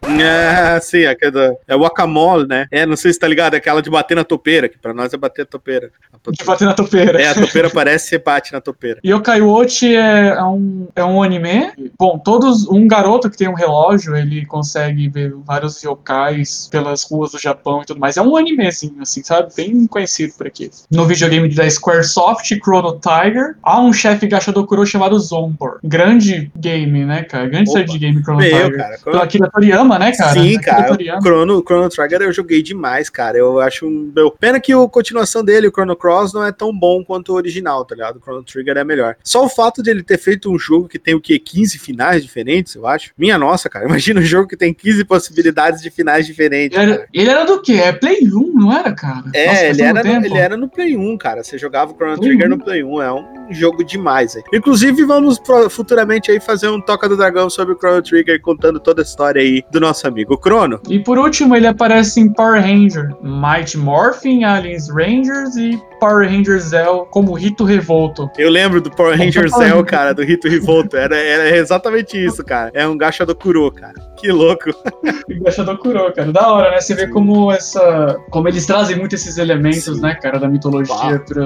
É, sim, aquela, é o guacamole, né? É, não sei se tá ligado, é aquela de bater na topeira, que pra nós é bater a topeira. A to- De bater na topeira. É, a topeira parece ser bate na topeira. Yokai Watch é, é um, é um anime. Bom, todos. Um garoto que tem um relógio, ele consegue ver vários yokais pelas ruas do Japão e tudo mais. É um animezinho, assim, sabe? Bem conhecido por aqui. No videogame da Squaresoft, Chrono Tiger, há um chefe Gashadokuro chamado Zombor. Grande game, né, cara? Grande série de game Chrono Meu, Tiger. cara. Pela Akira Toriyama, né, cara? Sim, cara. O Toriyama. Chrono, Chrono Trigger eu joguei demais, cara. Eu acho um. Meu, pena que a continuação dele, o Chrono Cross, não é tão bom quanto o original, tá ligado? O Chrono Trigger é melhor. Só o fato de ele ter feito um jogo que tem o quê? 15 finais diferentes, eu acho. Minha nossa, cara. Imagina um jogo que tem 15 possibilidades de finais diferentes. Ele era, ele era do quê? É Play 1, não era, cara? É, Nossa, ele, era no, ele era no Play 1, cara. Você jogava o Chrono Play Trigger 1. no Play 1. É um jogo demais. Aí. Inclusive, vamos futuramente aí fazer um Toca do Dragão sobre o Chrono Trigger, contando toda a história aí do nosso amigo Chrono. E por último, ele aparece em Power Ranger, Mighty Morphin, Aliens Rangers e Power Ranger Zell como Rito Revolto. Eu lembro do Power Ranger Zell, cara, do Rito Revolto. Era, era exatamente isso, cara. É um gacha do Kuro, cara. Que louco. E Gashadou Kuro, cara. Da hora, né? Você vê como essa. Como eles trazem muito esses elementos, Sim. né, cara, da mitologia pra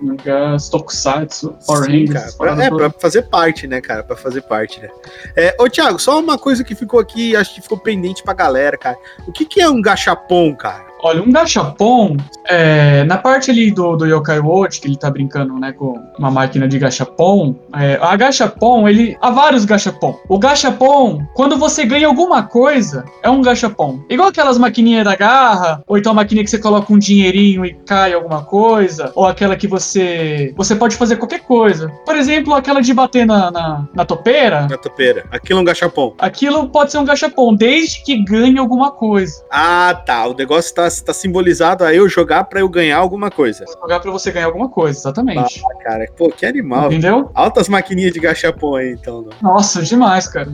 mangás, tokusatsu, Power Sim, Rangers. cara. essas Pra, é, pra fazer parte, né, cara? Pra fazer parte, né? É, ô, Thiago, só uma coisa que ficou aqui, acho que ficou pendente pra galera, cara. O que, que é um gachapon, cara? Olha, um gachapon, é, na parte ali do, do Yokai Watch, que ele tá brincando, né, com uma máquina de gachapon, é, a gachapon, ele... Há vários gachapon. O gachapon, quando você ganha alguma coisa, é um gachapon. Igual aquelas maquininhas da garra, ou então a maquininha que você coloca um dinheirinho e cai alguma coisa, ou aquela que você... Você pode fazer qualquer coisa. Por exemplo, aquela de bater na, na, na topeira, Na topeira. Aquilo é um gachapon. aquilo pode ser um gachapon, desde que ganhe alguma coisa. Ah, tá. O negócio tá, tá simbolizado a eu jogar pra eu ganhar alguma coisa. Jogar pra você ganhar alguma coisa, exatamente. Ah, cara. Pô, que animal. Entendeu? Altas maquininhas de gachapon aí, então. né? Nossa, demais, cara.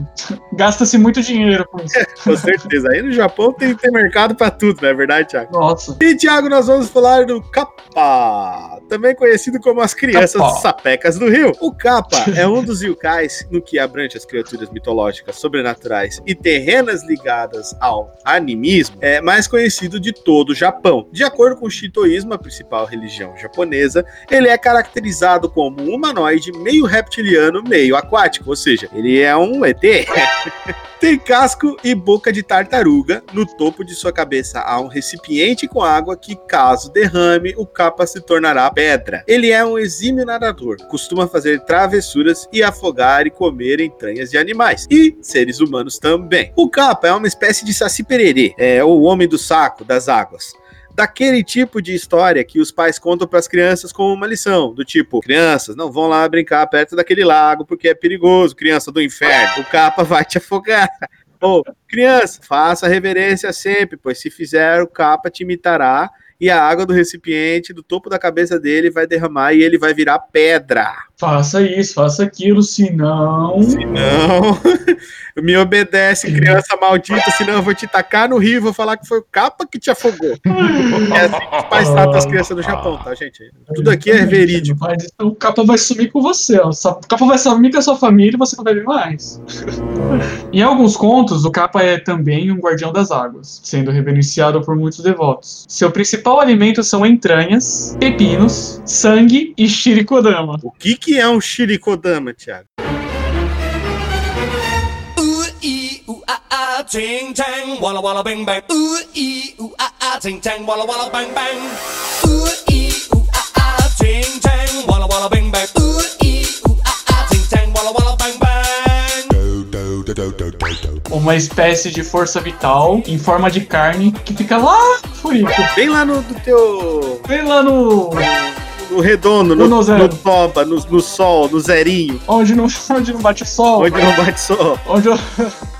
Gasta-se muito dinheiro com isso. Com certeza. Aí no Japão tem, tem mercado pra tudo, não é verdade, Thiago? Nossa. E, Thiago, nós vamos falar do Kappa, também conhecido como as crianças Kappa. sapecas do rio. O Kappa é um dos yokais no que abrange as criaturas mitológicas, sobrenaturais e terrenas ligadas ao animismo, é mais conhecido de todo o Japão. De acordo com o Shintoísmo, a principal religião japonesa, ele é caracterizado como um humanoide meio reptiliano, meio aquático, ou seja, ele é um ET. Tem casco e boca de tartaruga. No topo de sua cabeça há um recipiente com água que, caso derrame, o capa se tornará pedra. Ele é um exímio nadador, costuma fazer travessuras e afogar e comer entranhas de animais. E seres humanos também. O capa é uma espécie de saci pererê, é o homem do saco das águas daquele tipo de história que os pais contam para as crianças como uma lição, do tipo, crianças, não vão lá brincar perto daquele lago porque é perigoso, criança do inferno, o capa vai te afogar. Ô, criança, faça reverência sempre, pois se fizer, o capa te imitará e a água do recipiente do topo da cabeça dele vai derramar e ele vai virar pedra. Faça isso, faça aquilo, senão. Não, me obedece, criança maldita, senão eu vou te tacar no rio e vou falar que foi o capa que te afogou. É assim que os pais tratam as crianças no Japão, tá, gente? Tudo aqui é verídico. Mas então o capa vai sumir com você, ó. O capa vai sumir com a sua família e você não vai ver mais. em alguns contos, o capa é também um guardião das águas, sendo reverenciado por muitos devotos. Seu principal alimento são entranhas, pepinos, sangue e shirikodama. O que, que é um Shirikodama, Thiago? Ooh ee ooh ah ah, ting tang, walla walla bang bang. Ooh ee ooh ah ah, ting tang, walla walla bang bang. Ooh ee ooh ah ah, ting tang, walla walla bang bang. Ooh ee ooh ah ah, ting tang, walla walla bang bang. Uma espécie de força vital em forma de carne que fica lá, furico. Bem lá no do teu. Bem lá no. No redondo, no, No no, toba, no, no sol, no zerinho, Onde não, onde não bate sol. onde não bate sol. Onde, o-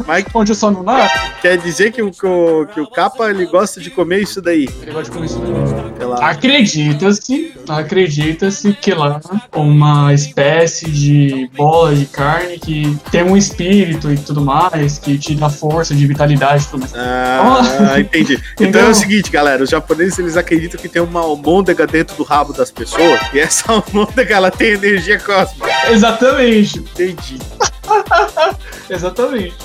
Mas onde o sol não nasce. quer dizer que o, que o, que o capa ele gosta de comer isso daí. Ele gosta de comer isso daí. Acredita-se, acredita-se que lá uma espécie de bola de carne que tem um espírito e tudo mais, que te dá força de vitalidade e tudo mais. Ah, entendi. Então é o seguinte, galera, os japoneses eles acreditam que tem uma almôndega dentro do rabo das pessoas e essa almôndega ela tem energia cósmica. Exatamente, Entendi. exatamente.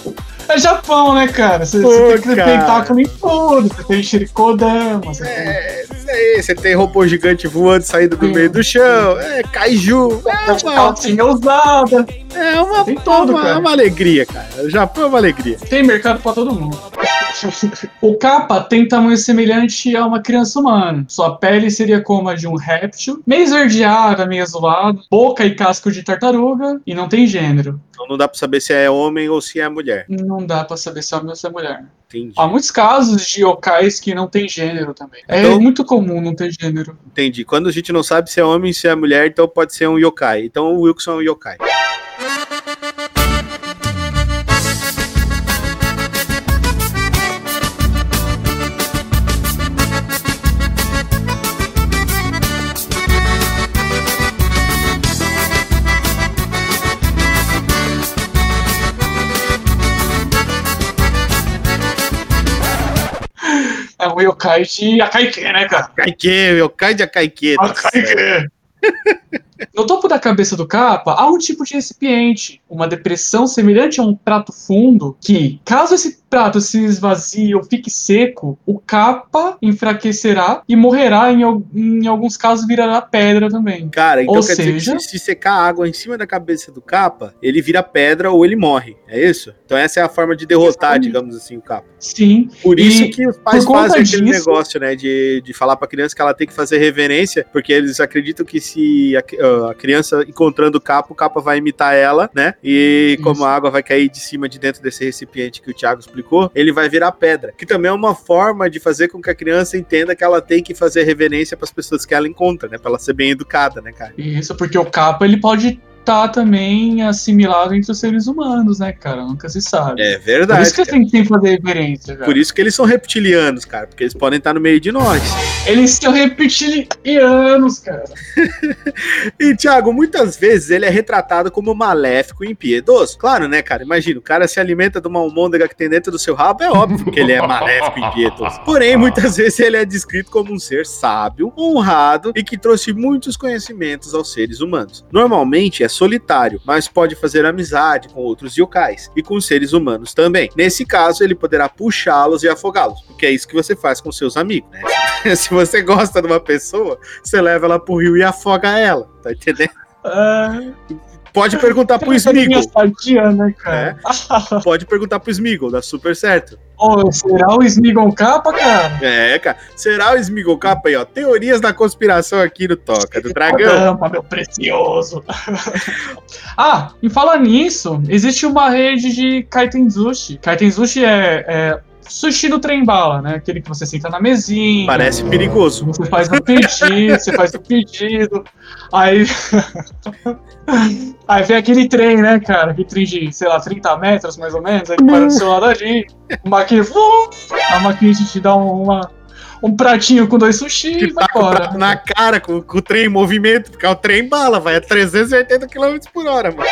É Japão, né, cara? Você Pô, você tem que tentáculo em tudo. Você tem Shirikodama, você tem... É, isso aí, você tem robô gigante voando saindo do Sim. meio do chão, é kaiju, é calcinha usada. É uma, Tem tudo, uma, cara. uma alegria, cara. O Japão é uma alegria. Tem mercado pra todo mundo. O capa tem tamanho semelhante a uma criança humana. Sua pele seria como a de um réptil, meio esverdeada, meio azulada, boca e casco de tartaruga, e não tem gênero. Então não dá pra saber se é homem ou se é mulher. Não dá pra saber se é homem ou se é mulher. Entendi. Há muitos casos de yokais que não tem gênero também. É Então- muito comum não ter gênero. Entendi. Quando a gente não sabe se é homem ou se é mulher, então pode ser um yokai. Então o Wilson é um yokai. É um yokai de Akaike, né, cara? Akaike, yokai de Akaike. Akaike. No topo da cabeça do capa há um tipo de recipiente, uma depressão semelhante a um prato fundo, que, caso esse prato se esvazie ou fique seco, o capa enfraquecerá e morrerá, em, em alguns casos virará pedra também. Cara, então Ou quer dizer seja- que se, se secar a água em cima da cabeça do capa, ele vira pedra ou ele morre. É isso? Então essa é a forma de derrotar, Exatamente. digamos assim, o capa. Sim, Por E isso que os pais fazem aquele disso- negócio, né, de, de falar pra criança que ela tem que fazer reverência, porque eles acreditam que se a, a criança encontrando o capa, o capa vai imitar ela, né? E como Isso. a água vai cair de cima de dentro desse recipiente que o Thiago explicou, ele vai virar pedra. Que também é uma forma de fazer com que a criança entenda que ela tem que fazer reverência pras pessoas que ela encontra, né? Pra ela ser bem educada, né, cara? isso porque o capa ele pode estar também assimilado entre os seres humanos, né, cara? Nunca se sabe. É Por verdade. isso que cara. tem que fazer reverência, cara. Por isso que eles são reptilianos, cara, porque eles podem estar no meio de nós. Eles são reptilianos, cara. E, Thiago, muitas vezes ele é retratado como maléfico e impiedoso. Claro, né, cara? Imagina, o cara se alimenta de uma almôndega que tem dentro do seu rabo, é óbvio que ele é maléfico e impiedoso. Porém, muitas vezes ele é descrito como um ser sábio, honrado e que trouxe muitos conhecimentos aos seres humanos. Normalmente é solitário, mas pode fazer amizade com outros yokais e com seres humanos também. Nesse caso, ele poderá puxá-los e afogá-los, porque é isso que você faz com seus amigos, né? Se você gosta de uma pessoa, você leva ela pro rio e afoga ela, tá entendendo? Ah, Pode perguntar pro Smigol. sadia, né, cara? Pode perguntar pro Smigol, dá super certo. Ô, será o Smigon capa, cara? É, cara. Será o Smigol capa aí, ó? Teorias da conspiração aqui no Toca do Dragão. Tampa, meu precioso. ah, e falar nisso, existe uma rede de Kaitenzushi. Kaitenzushi é, é sushi do trem bala, né? Aquele que você senta na mesinha. Parece perigoso. Você faz o pedido, você faz o pedido. Aí. Aí vem aquele trem, né, cara? Aquele trem de, sei lá, 30 metros mais ou menos. Aí para do seu lado ali. A máquina. A máquina te dá um- uma, um pratinho com dois sushi e Que vai tá embora. na cara, com, com o trem em movimento, porque é o trem bala, vai a 380 km por hora, mano.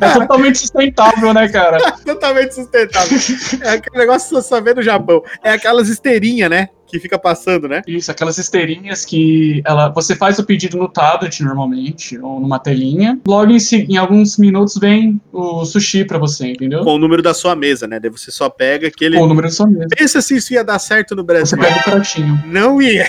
É totalmente sustentável, né, cara? Totalmente sustentável. É aquele negócio que você só vê no Japão. É aquelas esteirinhas, né? Que fica passando, né? Isso, aquelas esteirinhas que ela, você faz o pedido no tablet normalmente, ou numa telinha. Logo em, em alguns minutos vem o sushi pra você, entendeu? Com o número da sua mesa, né? Daí você só pega aquele. Com o número da sua mesa. Pensa se isso ia dar certo no Você Brasil. pega o pratinho. Não ia.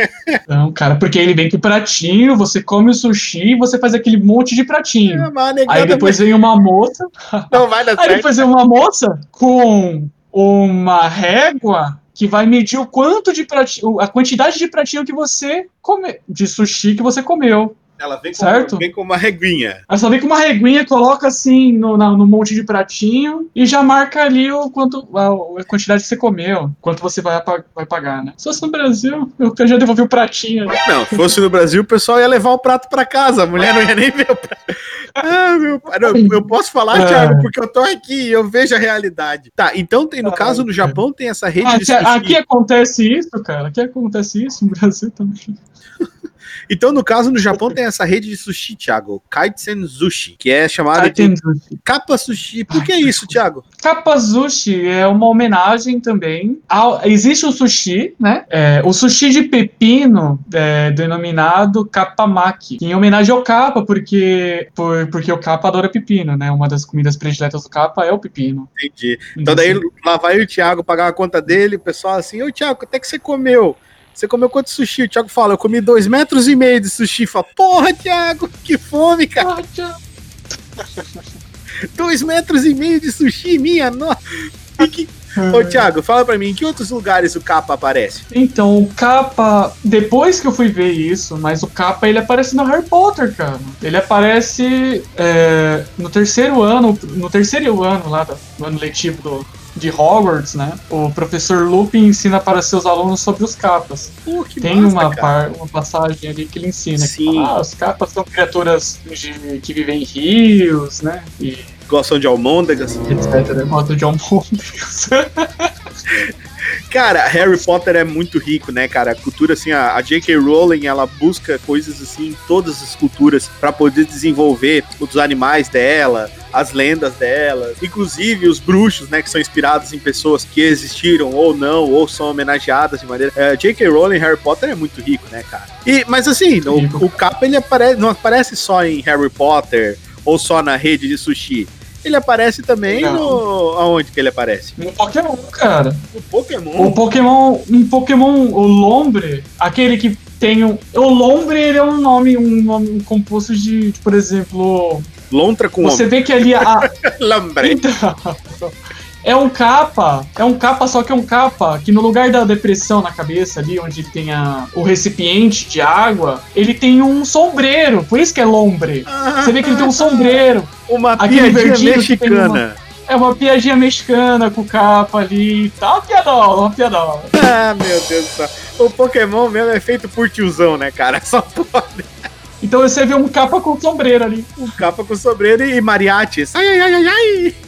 Não, cara, porque ele vem com o pratinho, você come o sushi e você faz aquele monte de pratinho. É, mas Aí depois vem uma moça. não vai dar Aí certo. depois vem uma moça com uma régua que vai medir o quanto de pratinho, a quantidade de pratinho que você come, de sushi que você comeu. Ela vem com, Certo? vem com uma reguinha. Aí só vem com uma reguinha, coloca assim no, na- no monte de pratinho e já marca ali o quanto a, a quantidade que você comeu, quanto você vai, vai pagar, né? Se fosse no Brasil, eu já devolvi o pratinho. Não, se fosse no Brasil, o pessoal ia levar o prato pra casa. A mulher não ia nem ver o prato. Ah, meu pai. Não, eu posso falar, É. Thiago, porque eu tô aqui e eu vejo a realidade. Tá, então tem, no caso, no Japão tem essa rede de Aqui, sushi. aqui acontece isso, cara. Aqui acontece isso, no Brasil também. Então, no caso, no Japão tem essa rede de sushi, Thiago. Kaitsen Sushi, que é chamada de sushi. Kappa Sushi. Por que isso, Thiago? Kapazushi é uma homenagem também. Ao, existe o sushi, né? É, o sushi de pepino, é, denominado Kapamaki, em homenagem ao Kappa, porque, por, porque o Kappa adora pepino, né? Uma das comidas prediletas do Kappa é o pepino. Entendi. Então daí lá vai o Thiago pagar a conta dele, o pessoal assim, ô Thiago, quanto é que você comeu? Você comeu quanto sushi? O Thiago fala, eu comi dois metros e meio de sushi. Fala, porra, Thiago, que fome, cara. Tchau. Dois metros e meio de sushi, minha nossa. E que- Ô, Thiago, fala pra mim, em que outros lugares o capa aparece? Então, o Kappa, depois que eu fui ver isso, mas o Kappa ele aparece no Harry Potter, cara. Ele aparece é, no terceiro ano, no terceiro ano lá, do, do ano letivo do, de Hogwarts, né? O professor Lupin ensina para seus alunos sobre os capas. Pô, que Tem massa, uma, par- uma passagem ali que ele ensina que Sim. fala, ah, os capas são criaturas de- que vivem em rios, né? E Gostam de almôndegas? etc. Gosto de almôndegas. Cara, Harry Potter é muito rico, né, cara? A cultura, assim, a, J.K. Rowling, ela busca coisas, assim, em todas as culturas pra poder desenvolver os animais dela, as lendas dela, inclusive os bruxos, né, que são inspirados em pessoas que existiram ou não, ou são homenageadas de maneira... É, J.K. Rowling, Harry Potter é muito rico, né, cara? E, mas, assim, o, o capa, ele aparece, não aparece só em Harry Potter ou só na rede de sushi. Ele aparece também Não. no... Aonde que ele aparece? No Pokémon, cara. No Pokémon. O Pokémon, um Pokémon, o Lombre, aquele que tem um. O Lombre ele é um nome, um nome composto de, de, por exemplo. Lontra com Você vê que ali a. Lambre. Então, é um capa, é um capa, só que é um capa que no lugar da depressão na cabeça ali, onde tem a, o recipiente de água, ele tem um sombreiro, por isso que é lombre. Você vê que ele tem um sombreiro. Uma Aquele piadinha mexicana. É uma piadinha mexicana com capa ali tal. Uma piadola, uma piadola. Ah, meu Deus do céu. O Pokémon mesmo é feito por tiozão, né, cara? Só pode. Então você vê um capa com sombreiro ali. Um capa com sobreiro e mariachis. Ai, ai, ai, ai, ai.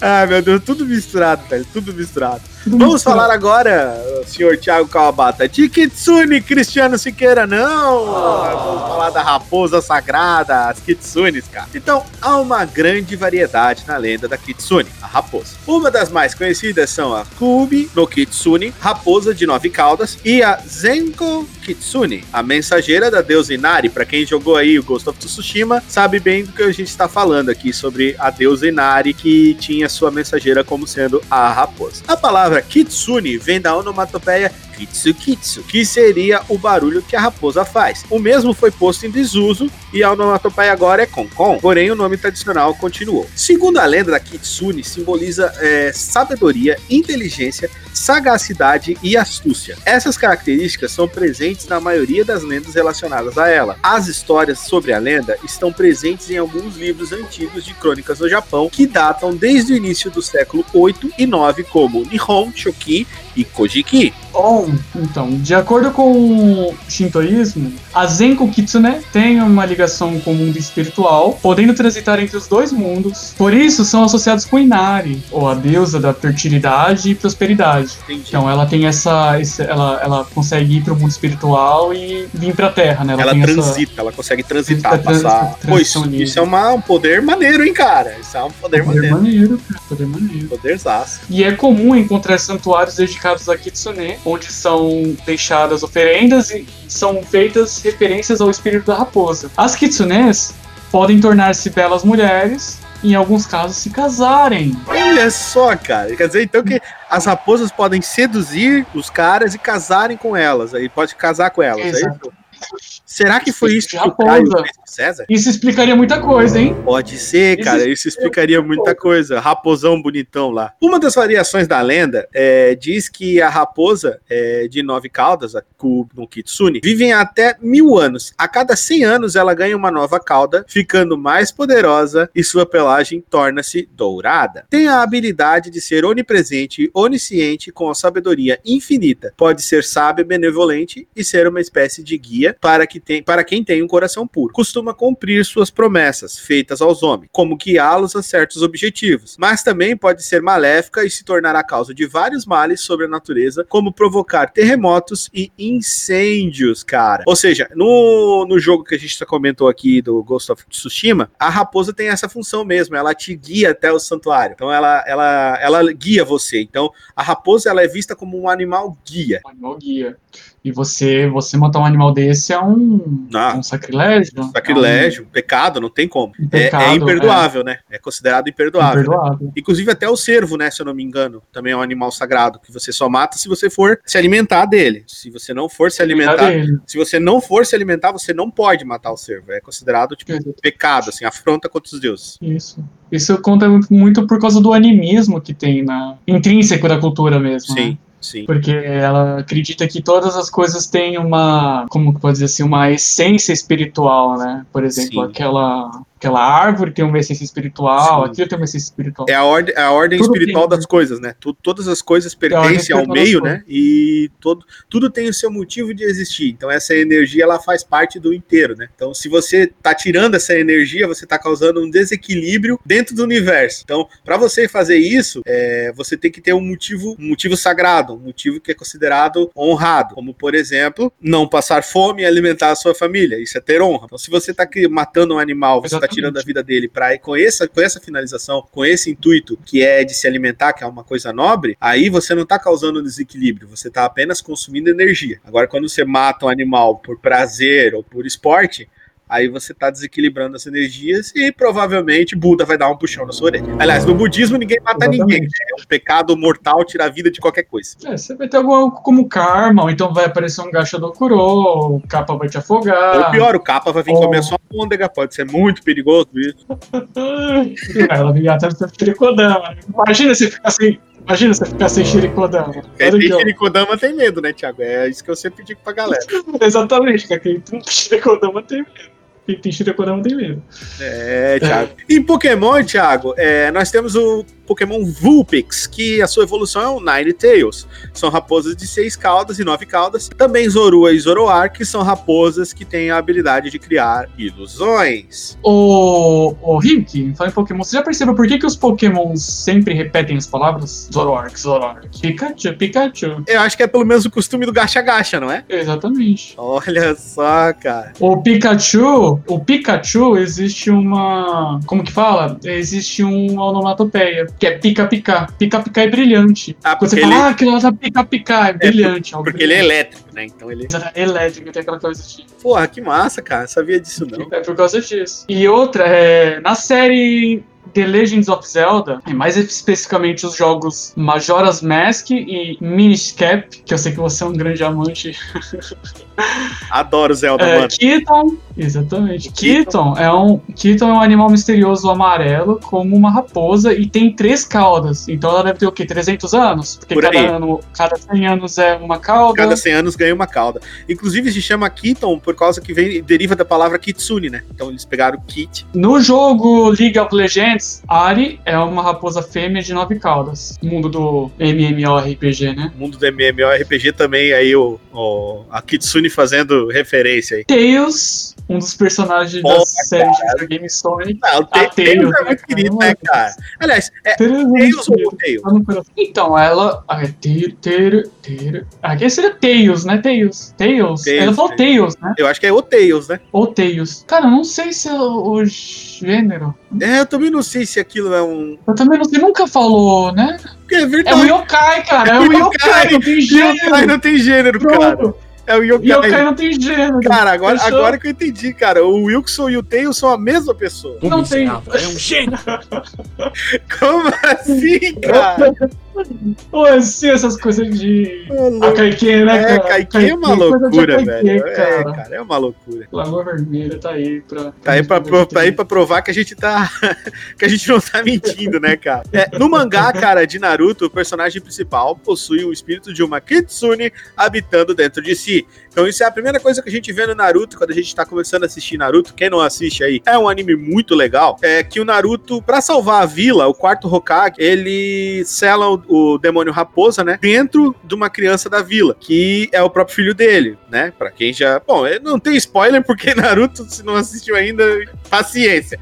Ah, meu Deus, tudo misturado, velho. Tudo misturado. Vamos falar agora, senhor Thiago Kawabata, de Kitsune Cristiano Siqueira, não! Vamos falar da raposa sagrada, as Kitsunes, cara. Então, há uma grande variedade na lenda da Kitsune, a raposa. Uma das mais conhecidas são a Kubi no Kitsune, raposa de nove caudas, e a Zenko Kitsune, a mensageira da deusa Inari. Pra quem jogou aí o Ghost of Tsushima, sabe bem do que a gente está falando aqui sobre a deusa Inari, que tinha sua mensageira como sendo a raposa. A palavra Kitsune vem da onomatopeia Kitsu Kitsu, que seria o barulho que a raposa faz. O mesmo foi posto em desuso e a onomatopeia agora é Konkon, porém o nome tradicional continuou. Segundo a lenda da Kitsune, simboliza é, sabedoria, inteligência, sagacidade e astúcia. Essas características são presentes na maioria das lendas relacionadas a ela. As histórias sobre a lenda estão presentes em alguns livros antigos de crônicas no Japão que datam desde o início do século 8 e 9, como Nihon Shoki e Kojiki. Bom, então, de acordo com o shintoísmo, a Zenko Kitsune tem uma ligação com o mundo espiritual, podendo transitar entre os dois mundos. Por isso, são associados com Inari, ou a deusa da fertilidade e prosperidade. Entendi. Então, ela tem essa, esse- ela, ela consegue ir pro mundo espiritual e vir pra Terra, né? Ela essa- transita, ela consegue transitar, Trans- passar. Pô, isso, isso é uma- um poder maneiro, hein, cara? Isso é um poder Poder maneiro. maneiro, cara, poder maneiro. Poderzaço. E é comum encontrar santuários dedicados a Kitsune, onde são deixadas oferendas e são feitas referências ao espírito da raposa. As Kitsunes podem tornar-se belas mulheres e, em alguns casos, se casarem. Olha só, cara. Quer dizer, então que as raposas podem seduzir os caras e casarem com elas. Aí pode casar com elas. É Exato. isso? Será que foi isso que o Raposa. Caio fez com César? Isso explicaria muita coisa, hein? Pode ser, Isso cara. Isso explicaria muita coisa. Raposão bonitão lá. Uma das variações da lenda é, diz que a raposa é, de nove caudas, a Ku no Kitsune, vivem até mil anos. A cada 100 anos ela ganha uma nova cauda, ficando mais poderosa e sua pelagem torna-se dourada. Tem a habilidade de ser onipresente e onisciente com a sabedoria infinita. Pode ser sábia, benevolente e ser uma espécie de guia para, que tem, para quem tem um coração puro. Costuma cumprir suas promessas feitas aos homens, como guiá-los a certos objetivos, mas também pode ser maléfica e se tornar a causa de vários males sobre a natureza, como provocar terremotos e incêndios, cara. Ou seja, no, no jogo que a gente já comentou aqui do Ghost of Tsushima, a raposa tem essa função mesmo, ela te guia até o santuário. Então ela, ela, ela guia você. Então a raposa ela é vista como um animal guia. Animal guia. E você, você matar um animal desse é um, Ah. um sacrilégio. Sacrilégio, pecado, não tem como. Um É- é, pecado, imperdoável, né? É considerado É imperdoável. né? imperdoável. Inclusive até o cervo, né? Se eu não me engano, também é um animal sagrado que você só mata se você for se alimentar dele. Se você não for se alimentar, se você não for se alimentar, você não pode matar o cervo. É considerado tipo pecado, assim, afronta contra os deuses. Isso. Isso conta muito por causa do animismo que tem na intrínseco da cultura mesmo. né? Sim. Porque ela acredita que todas as coisas têm uma, como que pode dizer assim, uma essência espiritual, né? Por exemplo, Sim. aquela, aquela árvore tem uma essência espiritual, Sim. aquilo tem uma essência espiritual. É a ordem, é a ordem Tudo espiritual tem, das coisas, né? Tu- todas as coisas pertencem ao meio, né? E todo, tudo tem o seu motivo de existir. Então essa energia ela faz parte do inteiro, né? Então se você tá tirando essa energia, você tá causando um desequilíbrio dentro do universo. Então para você fazer isso, é, você tem que ter um motivo, um motivo sagrado, um motivo que é considerado honrado, como por exemplo, não passar fome e alimentar a sua família. Isso é ter honra. Então se você tá aqui matando um animal, você tá Tirando a vida dele para ir com essa, com essa finalização, com esse intuito que é de se alimentar, que é uma coisa nobre, aí você não tá causando desequilíbrio, você tá apenas consumindo energia. Agora, quando você mata um animal por prazer ou por esporte, aí você tá desequilibrando as energias e provavelmente Buda vai dar um puxão na sua orelha. Aliás, no budismo ninguém mata Exatamente. ninguém, né? é um pecado mortal tirar a vida de qualquer coisa. É, você vai ter algo como karma, ou então vai aparecer um gacha do Kuro, o capa vai te afogar. Ou pior, o capa vai vir Oh. comer só a môndega, pode ser muito perigoso isso. Ela vinha até no Shirikodama. Imagina se ficar sem. Imagina se ficar sem Shirikodama. Aqui, ó. Shirikodama tem medo, né, Thiago? É isso que eu sempre digo pra galera. Exatamente, cara. Quem tem Shirikodama tem medo. Quem tem Shirikodama tem medo. É, Thiago. Em Pokémon, Thiago, é, nós temos o Pokémon Vulpix, que a sua evolução é o Nine Tails. São raposas de seis caudas e nove caudas. Também Zorua e Zoroark, que são raposas que têm a habilidade de criar ilusões. Ô, ô Rick, fala em Pokémon, você já percebeu por que, que os Pokémon sempre repetem as palavras? Zoroark, Zoroark. Pikachu, Pikachu. Eu acho que é pelo menos o costume do gacha-gacha, não é? Exatamente. Olha só, cara. O Pikachu, o Pikachu existe uma. Como que fala? Existe um onomatopeia, que é pica-pica. Pica-pica é brilhante. Ah, Quando você porque fala, ele- ah, aquilo lá tá pica-pica, é brilhante. algo Porque ele é brilhante. elétrico, né? Então ele. É elétrico, tem aquela coisa de. Porra, que massa, cara. Sabia disso não. É por causa disso. E outra, é, na série The Legends of Zelda, e mais especificamente os jogos Majora's Mask e Minish Cap, que eu sei que você é um grande amante. Adoro Zelda, É, mano. Keaton, exatamente. Keaton é um Keaton é um animal misterioso amarelo, como uma raposa, e tem três caudas. Então ela deve ter o quê? 300 anos? Porque Por cada ano, cada 100 anos é uma cauda. Cada 100 anos ganha uma cauda. Inclusive se chama Kiton por causa que vem, deriva da palavra Kitsune, né? Então eles pegaram Kit. No jogo League of Legends, Ari é uma raposa fêmea de nove caudas. Mundo do MMORPG, né? Mundo do MMORPG também, aí o, o- a Kitsune fazendo referência aí. Tails, um dos personagens Porra, da série de videogame Sonic. Não, o A Tails é Tails, muito querido, né, cara? Aliás, é Tails, Tails ou Tails? Então, ela. Ah, é ter, ter, ter. Aqui seria Tails, né? Tails. Tails. Tails, ela falou Tails, né? Eu acho que é o Tails, né? Ou Tails. Cara, eu não sei se é o, o gênero. É, eu também não sei se aquilo é um. Eu também não sei, nunca falou, né? É É o Yokai, cara. É o Yokai, não tem Yokai gênero. não tem gênero, cara. É o Yokai. Yokai não tem gênero. Cara, agora, agora que eu entendi, cara. O Wilson e o Tails são a mesma pessoa. Não tem. É um gênio. Como assim, cara? Pô, assim, essas coisas de. Ô, A. Kaiken, né, É, cara? É uma coisa de loucura, velho. É, cara. cara, é uma loucura. Lagoa Vermelha tá aí pra. Tá aí pra, pro- tá aí pra provar que a gente tá. que a gente não tá mentindo, né, cara? É, no mangá, cara, de Naruto, o personagem principal possui o espírito de uma Kitsune habitando dentro de si. Então, isso é a primeira coisa que a gente vê no Naruto quando a gente tá começando a assistir Naruto. Quem não assiste aí, é um anime muito legal. É que o Naruto, pra salvar a vila, o quarto Hokage, ele sela o, o demônio raposa, né? Dentro de uma criança da vila, que é o próprio filho dele, né? Pra quem já. Bom, não tem spoiler, porque Naruto, se não assistiu ainda, paciência.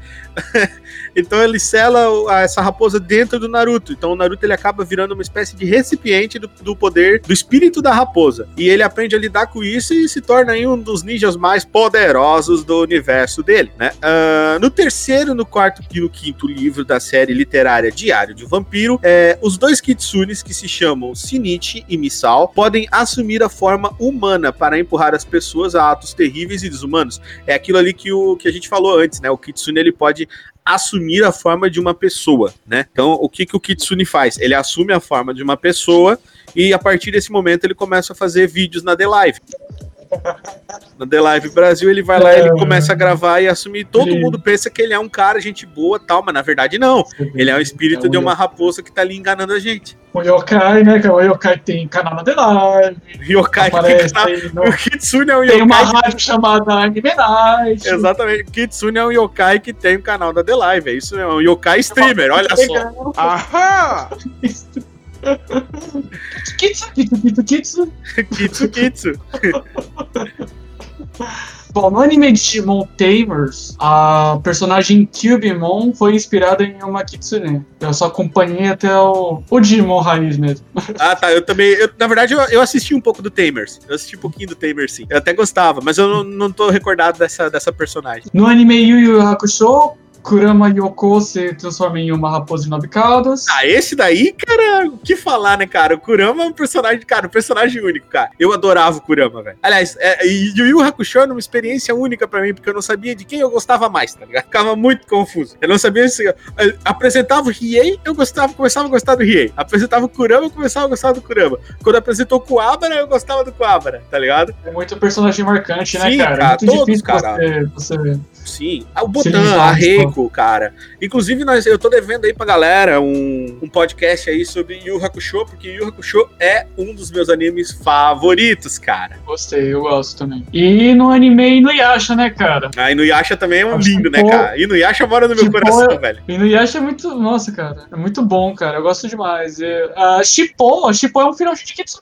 Então ele sela essa raposa dentro do Naruto. Então o Naruto ele acaba virando uma espécie de recipiente do, do poder do espírito da raposa. E ele aprende a lidar com isso e se torna aí um dos ninjas mais poderosos do universo dele, né? Ah, no terceiro, no quarto e no quinto livro da série literária Diário de Vampiro, é, os dois kitsunes que se chamam Shinichi e Misao podem assumir a forma humana para empurrar as pessoas a atos terríveis e desumanos. É aquilo ali que, o, que a gente falou antes, né? O kitsune ele pode assumir a forma de uma pessoa, né? Então, o que, que o Kitsune faz? Ele assume a forma de uma pessoa e a partir desse momento ele começa a fazer vídeos na The Live. Na The Live Brasil, ele vai lá, ele começa a gravar e assumir. Todo Ele- mundo pensa que ele é um cara, gente boa tal, mas na verdade não. Ele é o espírito de uma raposa que tá ali enganando a gente. O Yokai, né? Que o Yokai tem canal na The Live. Yokai tem canal- no- O Kitsune é um Tem uma yokai. rádio chamada Anime Night. Exatamente. O Kitsune é um yokai que tem um canal da The Live. É isso, é um yokai streamer, olha só. Legal. Aham! Kitsu, kitsu, kitsu, kitsu. Kitsu Kitsu. Bom, no anime de Digimon Tamers, a personagem Cubemon foi inspirada em uma Kitsune. Eu só acompanhei até o, o Digimon raiz mesmo. Ah, tá. Eu também. eu- na verdade, eu, eu assisti um pouco do Tamers. Eu assisti um pouquinho do Tamers, sim. Eu até gostava, mas eu não, não tô recordado dessa, dessa personagem. No anime Yu Yu Hakusho, Kurama Yoko se transforma em uma raposa de nove caudas. Ah, esse daí, cara, o que falar, né, cara? O Kurama é um personagem, cara, um personagem único, cara. Eu adorava o Kurama, velho. Aliás, é, e Yu Yu Hakusho era uma experiência única pra mim, porque eu não sabia de quem eu gostava mais, tá ligado? Ficava muito confuso. Eu não sabia se. eu apresentava o Riei, eu gostava, começava a gostar do Riei. Apresentava o Kurama, eu começava a gostar do Kurama. Quando apresentou o Kuwabara, eu gostava do Kuwabara, tá ligado? É muito personagem marcante, né, Sim, cara? cara, é muito todos, difícil cara. você, você Sim. Ah, o limpar, a Reiko, cara. Inclusive, nós, eu tô devendo aí pra galera um, um podcast aí sobre Yu Hakusho, porque Yu Hakusho é um dos meus animes favoritos, cara. Gostei, eu gosto também. E no anime Inuyasha, né, cara? A Inuyasha também é um Acho lindo, né, pô- cara? Inuyasha mora no meu que coração, pô- velho. Inuyasha é muito. Nossa, cara. É muito bom, cara. Eu gosto demais. E, a Shippo, Shippo é um filhote de Kitsune.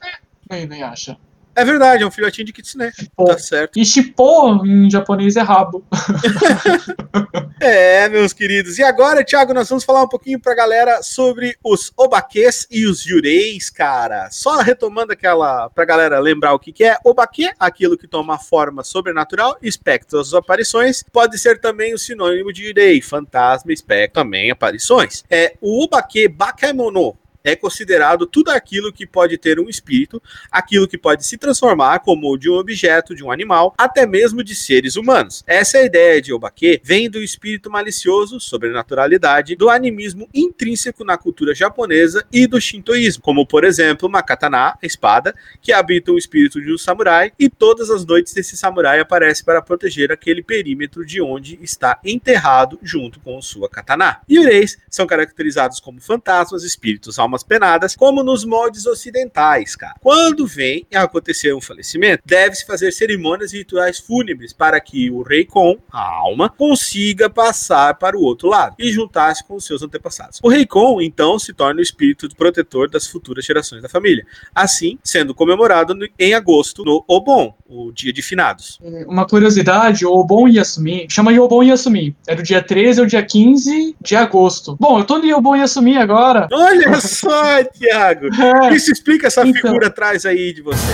No Inuyasha. É verdade, é um filhotinho de Kitsune. Pô. Tá certo. E Shippo em japonês é rabo. É, meus queridos. E agora, Thiago, nós vamos falar um pouquinho pra galera sobre os obaques e os yureis, cara. Só retomando aquela, pra galera lembrar o que, que é. Obaque, aquilo que toma forma sobrenatural, espectros, aparições. Pode ser também o sinônimo de yurei, fantasma, espectro, também aparições. É, o obaque bakemono é considerado tudo aquilo que pode ter um espírito, aquilo que pode se transformar como de um objeto, de um animal, até mesmo de seres humanos. Essa é ideia de Obake, vem do espírito malicioso, sobrenaturalidade, do animismo intrínseco na cultura japonesa e do shintoísmo, como por exemplo, uma katana, a espada, que habita o espírito de um samurai e todas as noites esse samurai aparece para proteger aquele perímetro de onde está enterrado junto com sua katana. Yureis são caracterizados como fantasmas, espíritos, almas penadas, como nos moldes ocidentais, cara. Quando vem a acontecer um falecimento, deve-se fazer cerimônias e rituais fúnebres para que o rei Kon, a alma, consiga passar para o outro lado e juntar-se com os seus antepassados. O rei Kon, então, se torna o espírito protetor das futuras gerações da família, assim sendo comemorado em agosto no Obon, o dia de finados. Uma curiosidade, o Obon Yasumi, chama Yobon Yasumi, é do dia 13 ao dia 15 de agosto. Bom, eu tô no Yobon Yasumi agora. Olha só, Thiago! É. Isso explica essa Então. figura atrás aí de você.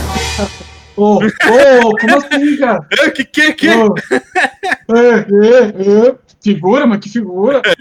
Ô, ô, como assim, cara? Que que que? Ô. É, é, é. Figura, mas que figura.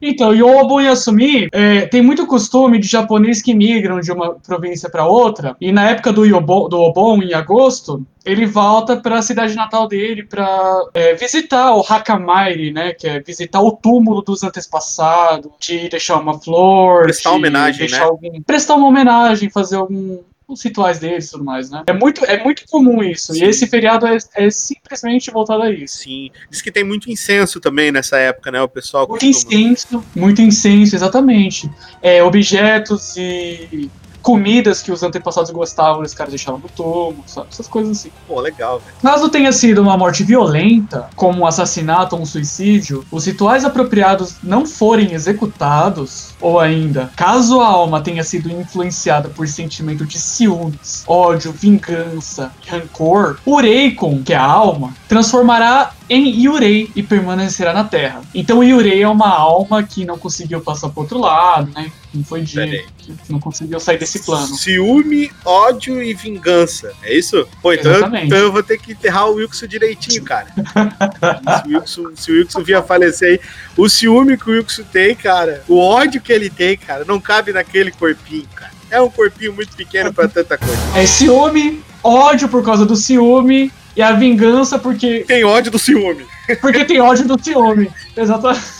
Então, Yobo Yasumi é, tem muito costume de japoneses que migram de uma província para outra. E na época do, Yobo, do Obon, em agosto, ele volta para a cidade natal dele para visitar o Hakamairi, né? Que é visitar o túmulo dos antepassados, de deixar uma flor, Prestar de homenagem, né? prestar uma homenagem, fazer algum os rituais deles e tudo mais, né? É muito, é muito comum isso. Sim. E esse feriado é, é simplesmente voltado a isso. Sim. Diz que tem muito incenso também nessa época, né? O pessoal Muito costuma- incenso, muito incenso, exatamente. É, objetos e comidas que os antepassados gostavam, os caras deixavam no túmulo, sabe? Essas coisas assim. Pô, legal, velho. Caso tenha sido uma morte violenta, como um assassinato ou um suicídio, os rituais apropriados não forem executados, ou ainda, caso a alma tenha sido influenciada por sentimento de ciúmes, ódio, vingança, rancor, o Reikon, que é a alma, transformará em Yurei e permanecerá na Terra. Então Yurei é uma alma que não conseguiu passar pro outro lado, né? Não foi de, não conseguiu sair desse plano. Ciúme, ódio e vingança. É isso? Pô, então, eu, então eu vou ter que enterrar o Wilson direitinho, cara. se, o Wilson, se o Wilson vier falecer aí, o ciúme que o Wilson tem, cara, o ódio que ele tem, cara, não cabe naquele corpinho, cara. É um corpinho muito pequeno pra tanta coisa. É ciúme, ódio por causa do ciúme e a vingança porque Tem ódio do ciúme. porque tem ódio do ciúme. Exatamente.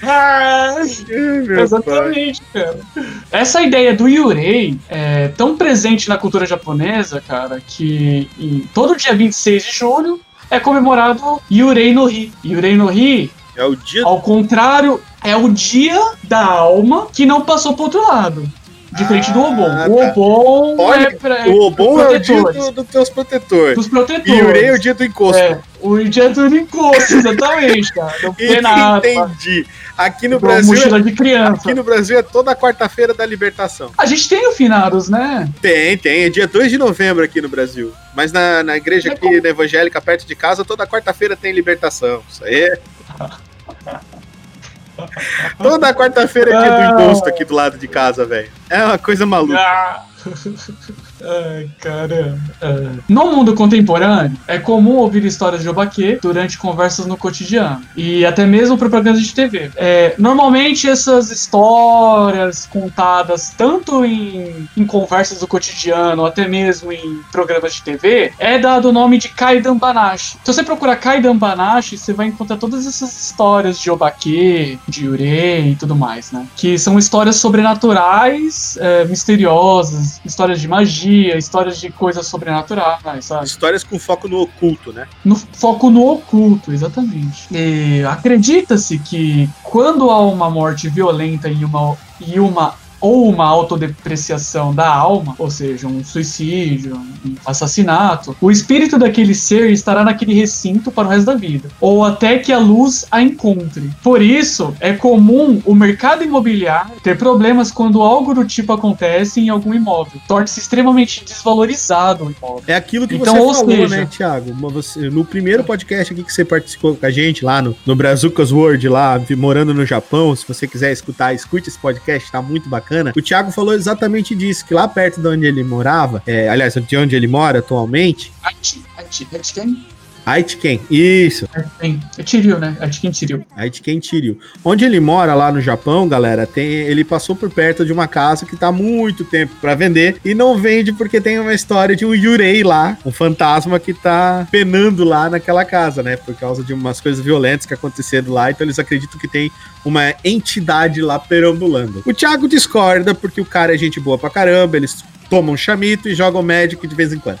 Pai. Exatamente, cara. Essa ideia do Yurei é tão presente na cultura japonesa, cara, que em todo dia 26 de julho é comemorado Yurei no Hi. Yurei no Hi, É o dia ao contrário, é o dia da alma que não passou pro outro lado. Diferente do Obon. Ah, O tá. Obon Olha, é pra, O Obon é o dia do- dos teus protetores. dos E protetores. o Urei é o dia do encosto. É, o dia do encosto, exatamente, cara. Não nada. Entendi. Aqui no Brasil. mochila de criança. Aqui no Brasil é toda quarta-feira da libertação. A gente tem o finados, né? Tem, tem. É dia 2 de novembro aqui no Brasil. Mas na, na igreja Mas aqui, como- na evangélica, perto de casa, toda quarta-feira tem libertação. Isso aí é. Toda quarta-feira é dia do encosto aqui do lado de casa, velho. É uma coisa maluca. Ah. Ai, caramba. É. No mundo contemporâneo, é comum ouvir histórias de Obaque durante conversas no cotidiano e até mesmo propaganda de TV. É, normalmente, essas histórias contadas tanto em, em conversas do cotidiano, até mesmo em programas de TV, é dado o nome de Kaidan Banashi. Se você procurar Kaidan Banashi, você vai encontrar todas essas histórias de Obaque, de Yurei e tudo mais, né? Que são histórias sobrenaturais, é, misteriosas, histórias de magia, histórias de coisas sobrenaturais, sabe? Histórias com foco no oculto, né? No foco no oculto, exatamente. E acredita-se que quando há uma morte violenta e uma, e uma ou uma autodepreciação da alma, ou seja, um suicídio, um assassinato, o espírito daquele ser estará naquele recinto para o resto da vida, ou até que a luz a encontre. Por isso, é comum o mercado imobiliário ter problemas quando algo do tipo acontece em algum imóvel. Torna-se extremamente desvalorizado o imóvel. É aquilo que Então, você ou falou, seja- né, Thiago? Você- no primeiro podcast aqui que você participou com a gente, lá no, no Brazucas World, lá, morando no Japão, se você quiser escutar, escute esse podcast, tá muito bacana. O Thiago falou exatamente disso, que lá perto de onde ele morava, é, aliás, de onde ele mora atualmente, hachi, hachi, quem? Aitken, isso. Tem. É Tiril, né? Chicken Tiril. Aitken Tiryu. Onde ele mora lá no Japão, galera, tem, ele passou por perto de uma casa que tá há muito tempo pra vender e não vende porque tem uma história de um Yurei lá, um fantasma que tá penando lá naquela casa, né? Por causa de umas coisas violentas que aconteceram lá, então eles acreditam que tem uma entidade lá perambulando. O Thiago discorda porque o cara é gente boa pra caramba, eles tomam chamito e jogam Magic de vez em quando.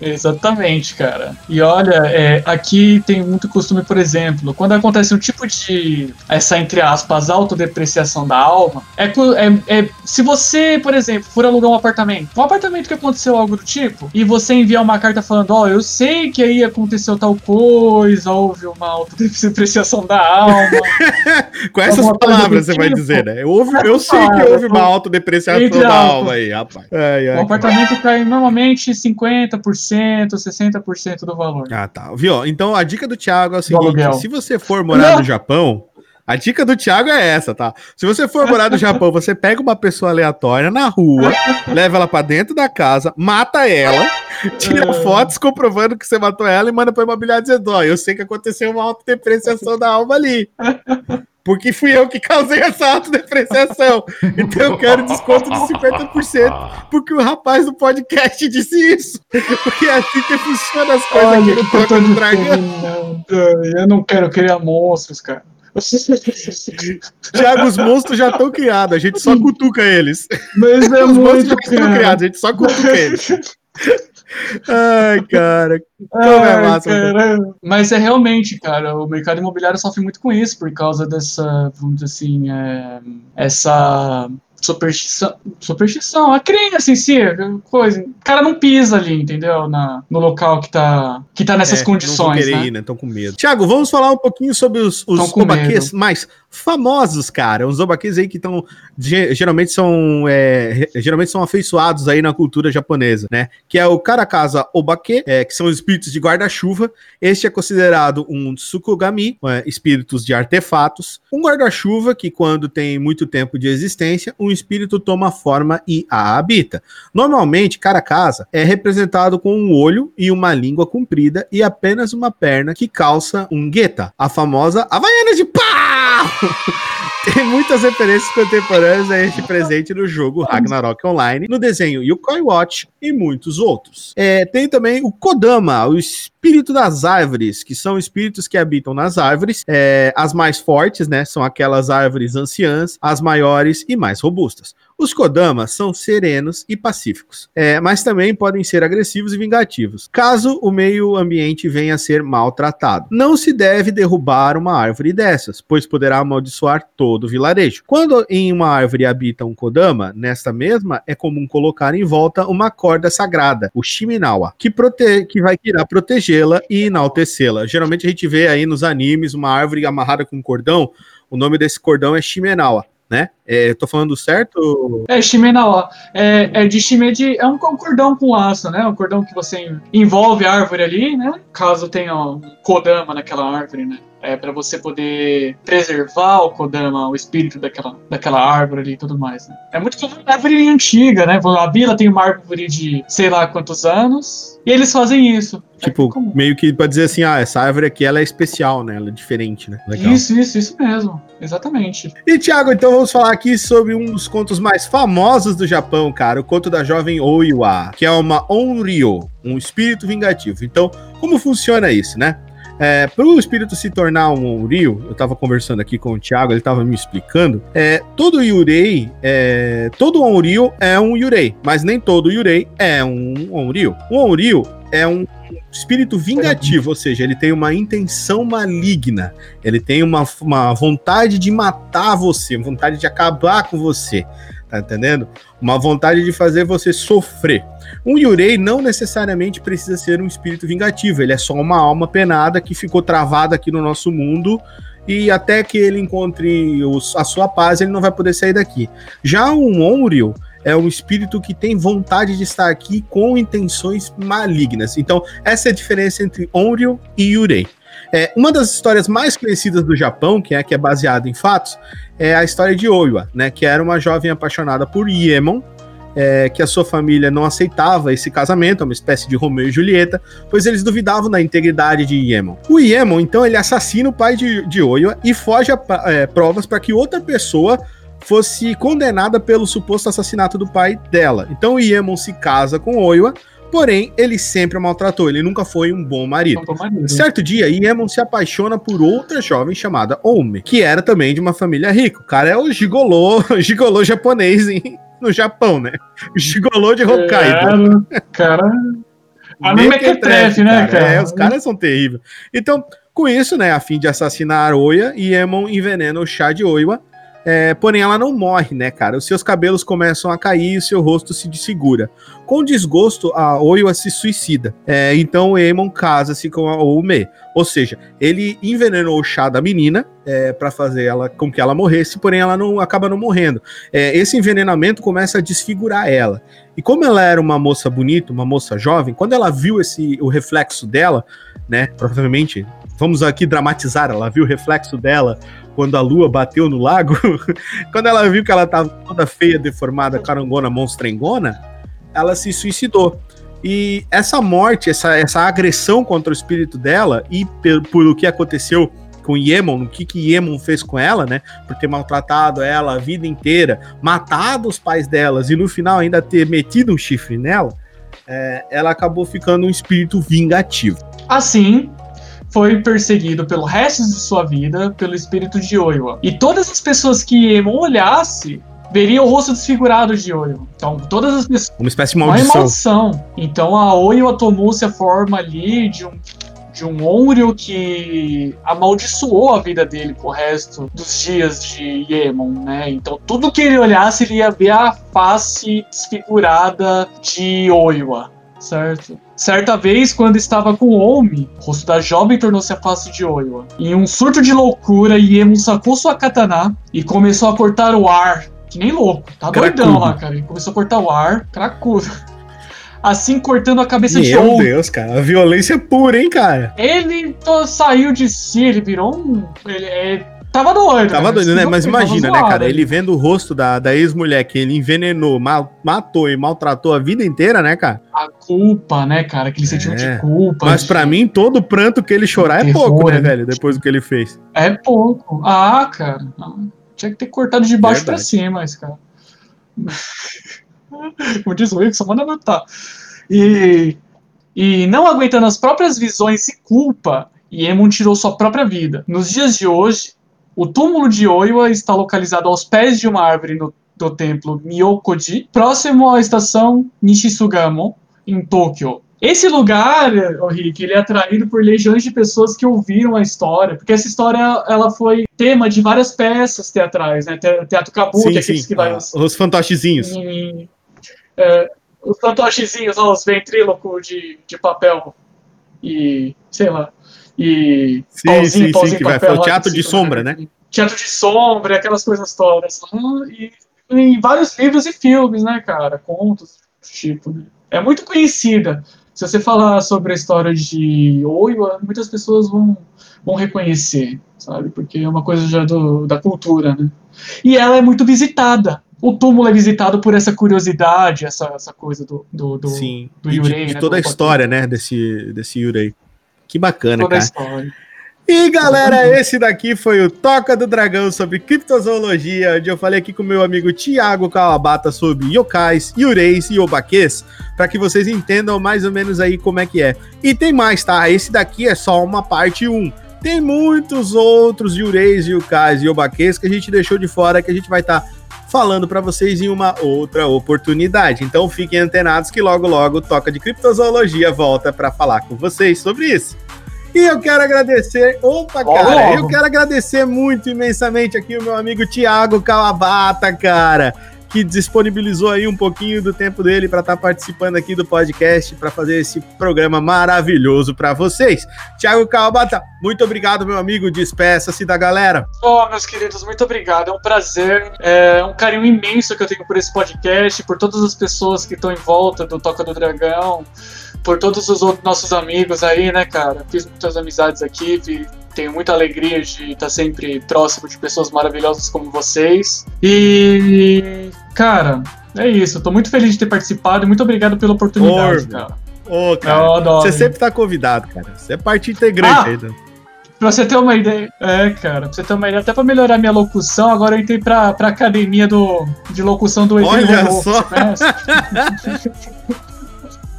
Exatamente, cara. E olha, é, aqui tem muito costume, por exemplo, quando acontece um tipo de essa entre aspas autodepreciação da alma, é, é, é- se você, por exemplo, for alugar um apartamento, um apartamento que aconteceu algo do tipo, e você enviar uma carta falando, ó, eu sei que aí aconteceu tal coisa, houve uma autodepreciação da alma. Com essas palavras você vai tipo. dizer, né? Eu, ouvi, eu sei que houve uma autodepreciação da alma aí, rapaz. Ai, O ai. apartamento cai normalmente 50%, 60% do valor. Ah, tá. Viu? Então a dica do Thiago é o seguinte: se você for morar Não. no Japão, a dica do Thiago é essa, tá? Se você for morar no Japão, você pega uma pessoa aleatória na rua, leva ela pra dentro da casa, mata ela, tira É. fotos comprovando que você matou ela e manda pra imobiliária dizendo: ó, eu sei que aconteceu uma autodepreciação da alma ali. Porque fui eu que causei essa autodepreciação. Então eu quero desconto de 50%, porque o rapaz do podcast disse isso. Porque é assim que funciona as coisas aqui no Toca do Dragão. Eu não quero criar monstros, cara. Thiago, os monstros já estão criados, a gente só cutuca eles. Mas é Os monstros já estão criados, a gente só cutuca eles. Ai, cara. Como é Ai, massa, caramba. Mas é realmente, cara, o mercado imobiliário sofre muito com isso, por causa dessa, vamos dizer assim, é, essa superstição, superstição, a crença em si, coisa. O cara não pisa ali, entendeu? Na, no local que tá, que tá nessas É, Não condições, querer né? ir, né? Com medo. Tiago, vamos falar um pouquinho sobre os, os obaquês mais famosos, cara. Os obaquês aí que estão geralmente são é, geralmente são afeiçoados aí na cultura japonesa, né? Que é o Karakasa Obake, é, que são os espíritos de guarda-chuva. Este é considerado um Tsukugami, é, espíritos de artefatos. Um guarda-chuva que quando tem muito tempo de existência, um espírito toma forma e a habita. Normalmente, Karakasa é representado com um olho e uma língua comprida e apenas uma perna que calça um gueta, a famosa Havaiana de pau! Tem muitas referências contemporâneas a este presente no jogo Ragnarok Online, no desenho Yukoi Watch e muitos outros. É, tem também o Kodama, o espírito das árvores, que são espíritos que habitam nas árvores. É, as mais fortes, né, são aquelas árvores anciãs, as maiores e mais robustas. Os Kodamas são serenos e pacíficos, é, mas também podem ser agressivos e vingativos, caso o meio ambiente venha a ser maltratado. Não se deve derrubar uma árvore dessas, pois poderá amaldiçoar todo o vilarejo. Quando em uma árvore habita um Kodama, nesta mesma é comum colocar em volta uma corda sagrada, o Shiminawa, que, prote que vai irá protegê-la e enaltecê-la. Geralmente a gente vê aí nos animes uma árvore amarrada com um cordão, o nome desse cordão é Shimenawa. Né? É, tô falando certo? É, Shimenawa. É, é de shime de. É um cordão com laço, né? Um cordão que você envolve a árvore ali, né? Caso tenha um Kodama naquela árvore, né? É para você poder preservar o Kodama, o espírito daquela, daquela árvore ali e tudo mais, né? É muito comum na árvore antiga, né? A vila tem uma árvore de sei lá quantos anos, e eles fazem isso. É Tipo, comum. meio que pra dizer assim, ah, essa árvore aqui ela é especial, né? Ela é diferente, né? Legal. Isso, isso, isso mesmo. Exatamente. E, Thiago, então vamos falar aqui sobre um dos contos mais famosos do Japão, cara. O conto da jovem Oiwa, que é uma Onryo, um espírito vingativo. Então, como funciona isso, né? É, para o espírito se tornar um Onryo, eu tava conversando aqui com o Thiago, ele tava me explicando. É, todo Yurei, é, todo Onryo é um Yurei, mas nem todo Yurei é um Onryo. Um Onryo é um espírito vingativo, ou seja, ele tem uma intenção maligna, ele tem uma, uma vontade de matar você, vontade de acabar com você, tá entendendo? Uma vontade de fazer você sofrer. Um Yurei não necessariamente precisa ser um espírito vingativo, ele é só uma alma penada que ficou travada aqui no nosso mundo e até que ele encontre os- a sua paz, ele não vai poder sair daqui. Já um Onryo é um espírito que tem vontade de estar aqui com intenções malignas. Então, essa é a diferença entre Onryo e Yurei. É, uma das histórias mais conhecidas do Japão, que é que é baseada em fatos, é a história de Oiwa, né, que era uma jovem apaixonada por Iemon, é, que a sua família não aceitava esse casamento, é uma espécie de Romeu e Julieta, pois eles duvidavam da integridade de Iemon. O Iemon, então, ele assassina o pai de, de Oiwa e foge a é, provas para que outra pessoa fosse condenada pelo suposto assassinato do pai dela. Então Iemon se casa com Oiwa, porém ele sempre a maltratou, ele nunca foi um bom marido. Tô maneiro. Certo dia, Iemon se apaixona por outra jovem chamada Ome, que era também de uma família rica. O cara é o gigolô, gigolô japonês em- no Japão, né? O gigolô de Hokkaido. É, cara. A mesma é né, cara? É, os caras são terríveis. Então, com isso, né, a fim de assassinar Oya, Iemon envenena o chá de Oiwa, é, porém ela não morre, né, cara? Os seus cabelos começam a cair e o seu rosto se desfigura. Com desgosto, a Oiwa se suicida. É, então Eamon casa-se com a Oume. Ou seja, ele envenenou o chá da menina é, para fazer ela com que ela morresse, porém ela não acaba não morrendo. É, esse envenenamento começa a desfigurar ela. E como ela era uma moça bonita, uma moça jovem, quando ela viu esse o reflexo dela, né? Provavelmente, vamos aqui dramatizar, ela viu o reflexo dela quando a lua bateu no lago. quando ela viu que ela tava toda feia, deformada, carangona, monstrengona, ela se suicidou. E essa morte, essa, essa agressão contra o espírito dela, e por o que aconteceu com Yemon, o que que Yemon fez com ela, né? Por ter maltratado ela a vida inteira, matado os pais delas e no final ainda ter metido um chifre nela, é, ela acabou ficando um espírito vingativo. Assim, foi perseguido pelo resto de sua vida pelo espírito de Oiwa. E todas as pessoas que Emon olhasse veriam o rosto desfigurado de Oiwa. Então, todas as pessoas. Uma espécie de Uma maldição. maldição. Então, a Oiwa tomou-se a forma ali de um. De um Onryo que amaldiçoou a vida dele pro resto dos dias de Yemon, né? Então, tudo que ele olhasse, ele ia ver a face desfigurada de Oiwa, certo? Certa vez, quando estava com Omi, o rosto da jovem tornou-se a face de Oiwa. Em um surto de loucura, Yemon sacou sua katana e começou a cortar o ar, que nem louco. Tá doidão Cracudo. lá, cara. Ele começou a cortar o ar, cracudo. Assim cortando a cabeça de Meu. Deus, cara. A violência pura, hein, cara? Ele saiu de si, ele virou um. Ele, ele tava doido. Tava cara. doido, né? Mas imagina, né, cara? Ele vendo o rosto da, da ex-mulher que ele envenenou, ma- matou e maltratou a vida inteira, né, cara? A culpa, né, cara? Aquele sentimento É. de culpa. Mas de- pra mim, todo pranto que ele chorar é Terror, pouco, né, né? velho? Depois do que ele fez. É pouco. Ah, cara. não. Tinha que ter cortado de baixo pra Verdade. cima esse cara. Como diz o Wilson, manda matar. E, e não aguentando as próprias visões e culpa, Iemon tirou sua própria vida. Nos dias de hoje, o túmulo de Oiwa está localizado aos pés de uma árvore no, do templo Myokoji, próximo à estação Nishisugamo, em Tóquio. Esse lugar, ô Rick, ele é atraído por legiões de pessoas que ouviram a história, porque essa história ela foi tema de várias peças teatrais, né? Te- Teatro Kabuki, sim, aqueles sim. que vai Ah, os, os fantochezinhos. em- é, os fantochezinhos, ó, os ventrílocos de, de papel e, sei lá, e Sim, sim, sim, que vai. Foi o teatro de sombra, né? Teatro de sombra, aquelas coisas todas. Ah, E em vários livros e filmes, né, cara? Contos, tipo, né? É muito conhecida. Se você falar sobre a história de Oiwa, muitas pessoas vão, vão reconhecer, sabe? Porque é uma coisa já do, da cultura, né? E ela é muito visitada. O túmulo é visitado por essa curiosidade, essa, essa coisa do, do, do Sim. do E de, Yurei, de né, toda a história, né, desse, desse Yurei. Que bacana, toda cara. história. E galera, esse daqui foi o Toca do Dragão sobre criptozoologia, onde eu falei aqui com meu amigo Thiago Kawabata sobre yokais, yureis e obaques, para que vocês entendam mais ou menos aí como é que é. E tem mais, tá? Esse daqui é só uma parte 1. Tem muitos outros yureis, yokais e obaques que a gente deixou de fora que a gente vai estar falando para vocês em uma outra oportunidade. Então fiquem antenados que logo logo o Toca de Criptozoologia volta para falar com vocês sobre isso. E eu quero agradecer, opa, Logo, cara, logo. eu quero agradecer muito imensamente aqui o meu amigo Thiago Kawabata, cara, que disponibilizou aí um pouquinho do tempo dele para estar participando aqui do podcast para fazer esse programa maravilhoso para vocês. Thiago Kawabata, muito obrigado, meu amigo, despeça-se da galera. Oh, meus queridos, muito obrigado. É um prazer, é um carinho imenso que eu tenho por esse podcast, por todas as pessoas que estão em volta do Toca do Dragão, por todos os outros nossos amigos aí, né, cara? Fiz muitas amizades aqui, vi- tenho muita alegria de estar sempre próximo de pessoas maravilhosas como vocês. E, cara, é isso. Tô muito feliz de ter participado e muito obrigado pela oportunidade, Ô, cara. Ô, Eu cara, você sempre tá convidado, cara. Você é parte integrante Ah! aí. do- Pra você ter uma ideia. É, cara, pra você ter uma ideia, até pra melhorar minha locução, agora eu entrei pra, pra academia do, de locução do Edir Olha só.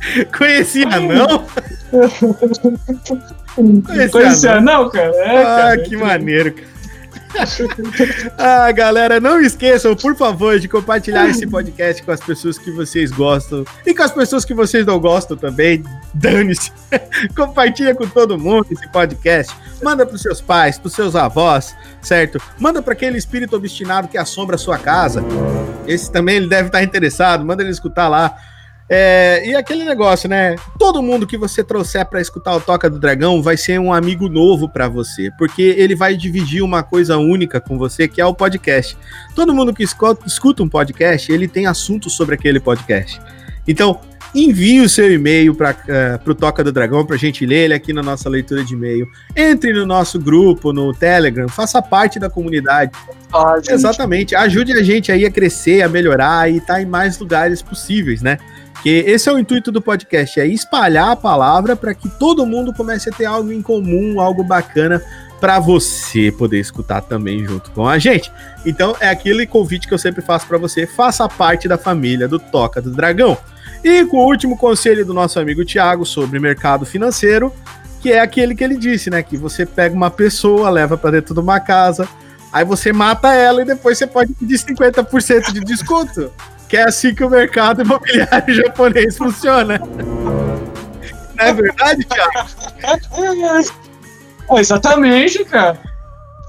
Conhecia, não? Conhecia, Conhecia, não? não, cara? É, ah, cara. que maneiro, cara. ah, galera, não esqueçam, por favor, de compartilhar esse podcast com as pessoas que vocês gostam e com as pessoas que vocês não gostam também. Dane-se. Compartilha com todo mundo esse podcast. Manda pros seus pais, pros seus avós, certo? Manda para aquele espírito obstinado que assombra a sua casa. Esse também ele deve estar interessado. Manda ele escutar lá. É, e aquele negócio, né? Todo mundo que você trouxer para escutar o Toca do Dragão vai ser um amigo novo para você, porque ele vai dividir uma coisa única com você, que é o podcast. Todo mundo que escuta, escuta um podcast, ele tem assuntos sobre aquele podcast. Então, envie o seu e-mail para o Toca do Dragão para a gente ler ele aqui na nossa leitura de e-mail. Entre no nosso grupo no Telegram, faça parte da comunidade. Ah. Exatamente. Ajude a gente aí a crescer, a melhorar e estar em mais lugares possíveis, né? Porque esse é o intuito do podcast, é espalhar a palavra para que todo mundo comece a ter algo em comum, algo bacana para você poder escutar também junto com a gente. Então é aquele convite que eu sempre faço para você, faça parte da família do Toca do Dragão. E com o último conselho do nosso amigo Thiago sobre mercado financeiro, que é aquele que ele disse, né, que você pega uma pessoa, leva para dentro de uma casa, Aí você mata ela e depois você pode pedir 50% de desconto. Que é assim que o mercado imobiliário japonês funciona. Não é verdade, Thiago? É, exatamente, cara.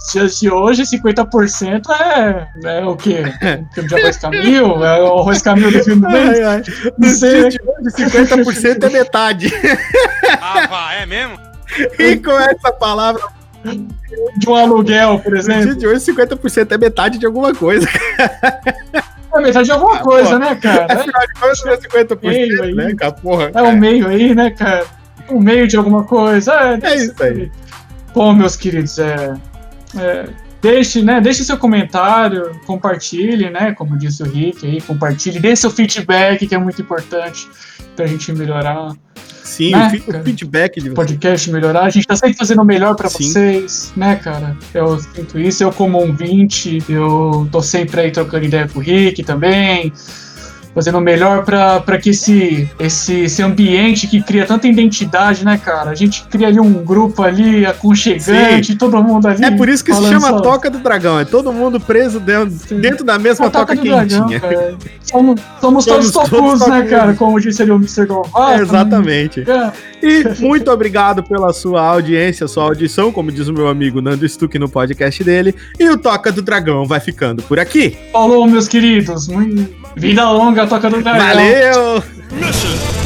Se, se hoje 50% é, é o quê? O filme de arroz caminho? É o arroz caminho do filme do mês? Ai, ai. Não No sei, dia né? de hoje, 50% é metade. Ah, vá, é mesmo? E com essa palavra, De um aluguel, por no dia exemplo. de hoje, 50% é metade de alguma coisa. É metade de alguma Ah, coisa, pô. né, cara? Afinal de contas, é 50%, Meio aí. né, cara? Porra. É o meio aí, né, cara? O meio de alguma coisa. É, É isso aí. Bom, meus queridos, é, é, deixe, né, deixe seu comentário, compartilhe, né, como disse o Rick aí, compartilhe, dê seu feedback, que é muito importante pra gente melhorar, Sim, Né, o cara? feedback de podcast melhorar. A gente tá sempre fazendo o melhor Sim. vocês, né, cara? Eu sinto isso, eu como um 20, eu tô sempre aí trocando ideia com o Rick também, fazendo o melhor pra que esse, esse, esse ambiente que cria tanta identidade, né, cara? A gente cria ali um grupo ali aconchegante, todo mundo ali. É por isso que se chama só- Toca do Dragão. É todo mundo preso dentro, dentro da mesma a toca, do dragão, quentinha. cara. Somos, somos todos Somos todos tocus, né, cara? Como disse ali o Mr. Dovato. Exatamente. né? E muito obrigado pela sua audiência, sua audição, como diz o meu amigo Nando Stuck no podcast dele. E o Toca do Dragão vai ficando por aqui. Falou, meus queridos. Vida longa, toca do dragão. Valeu!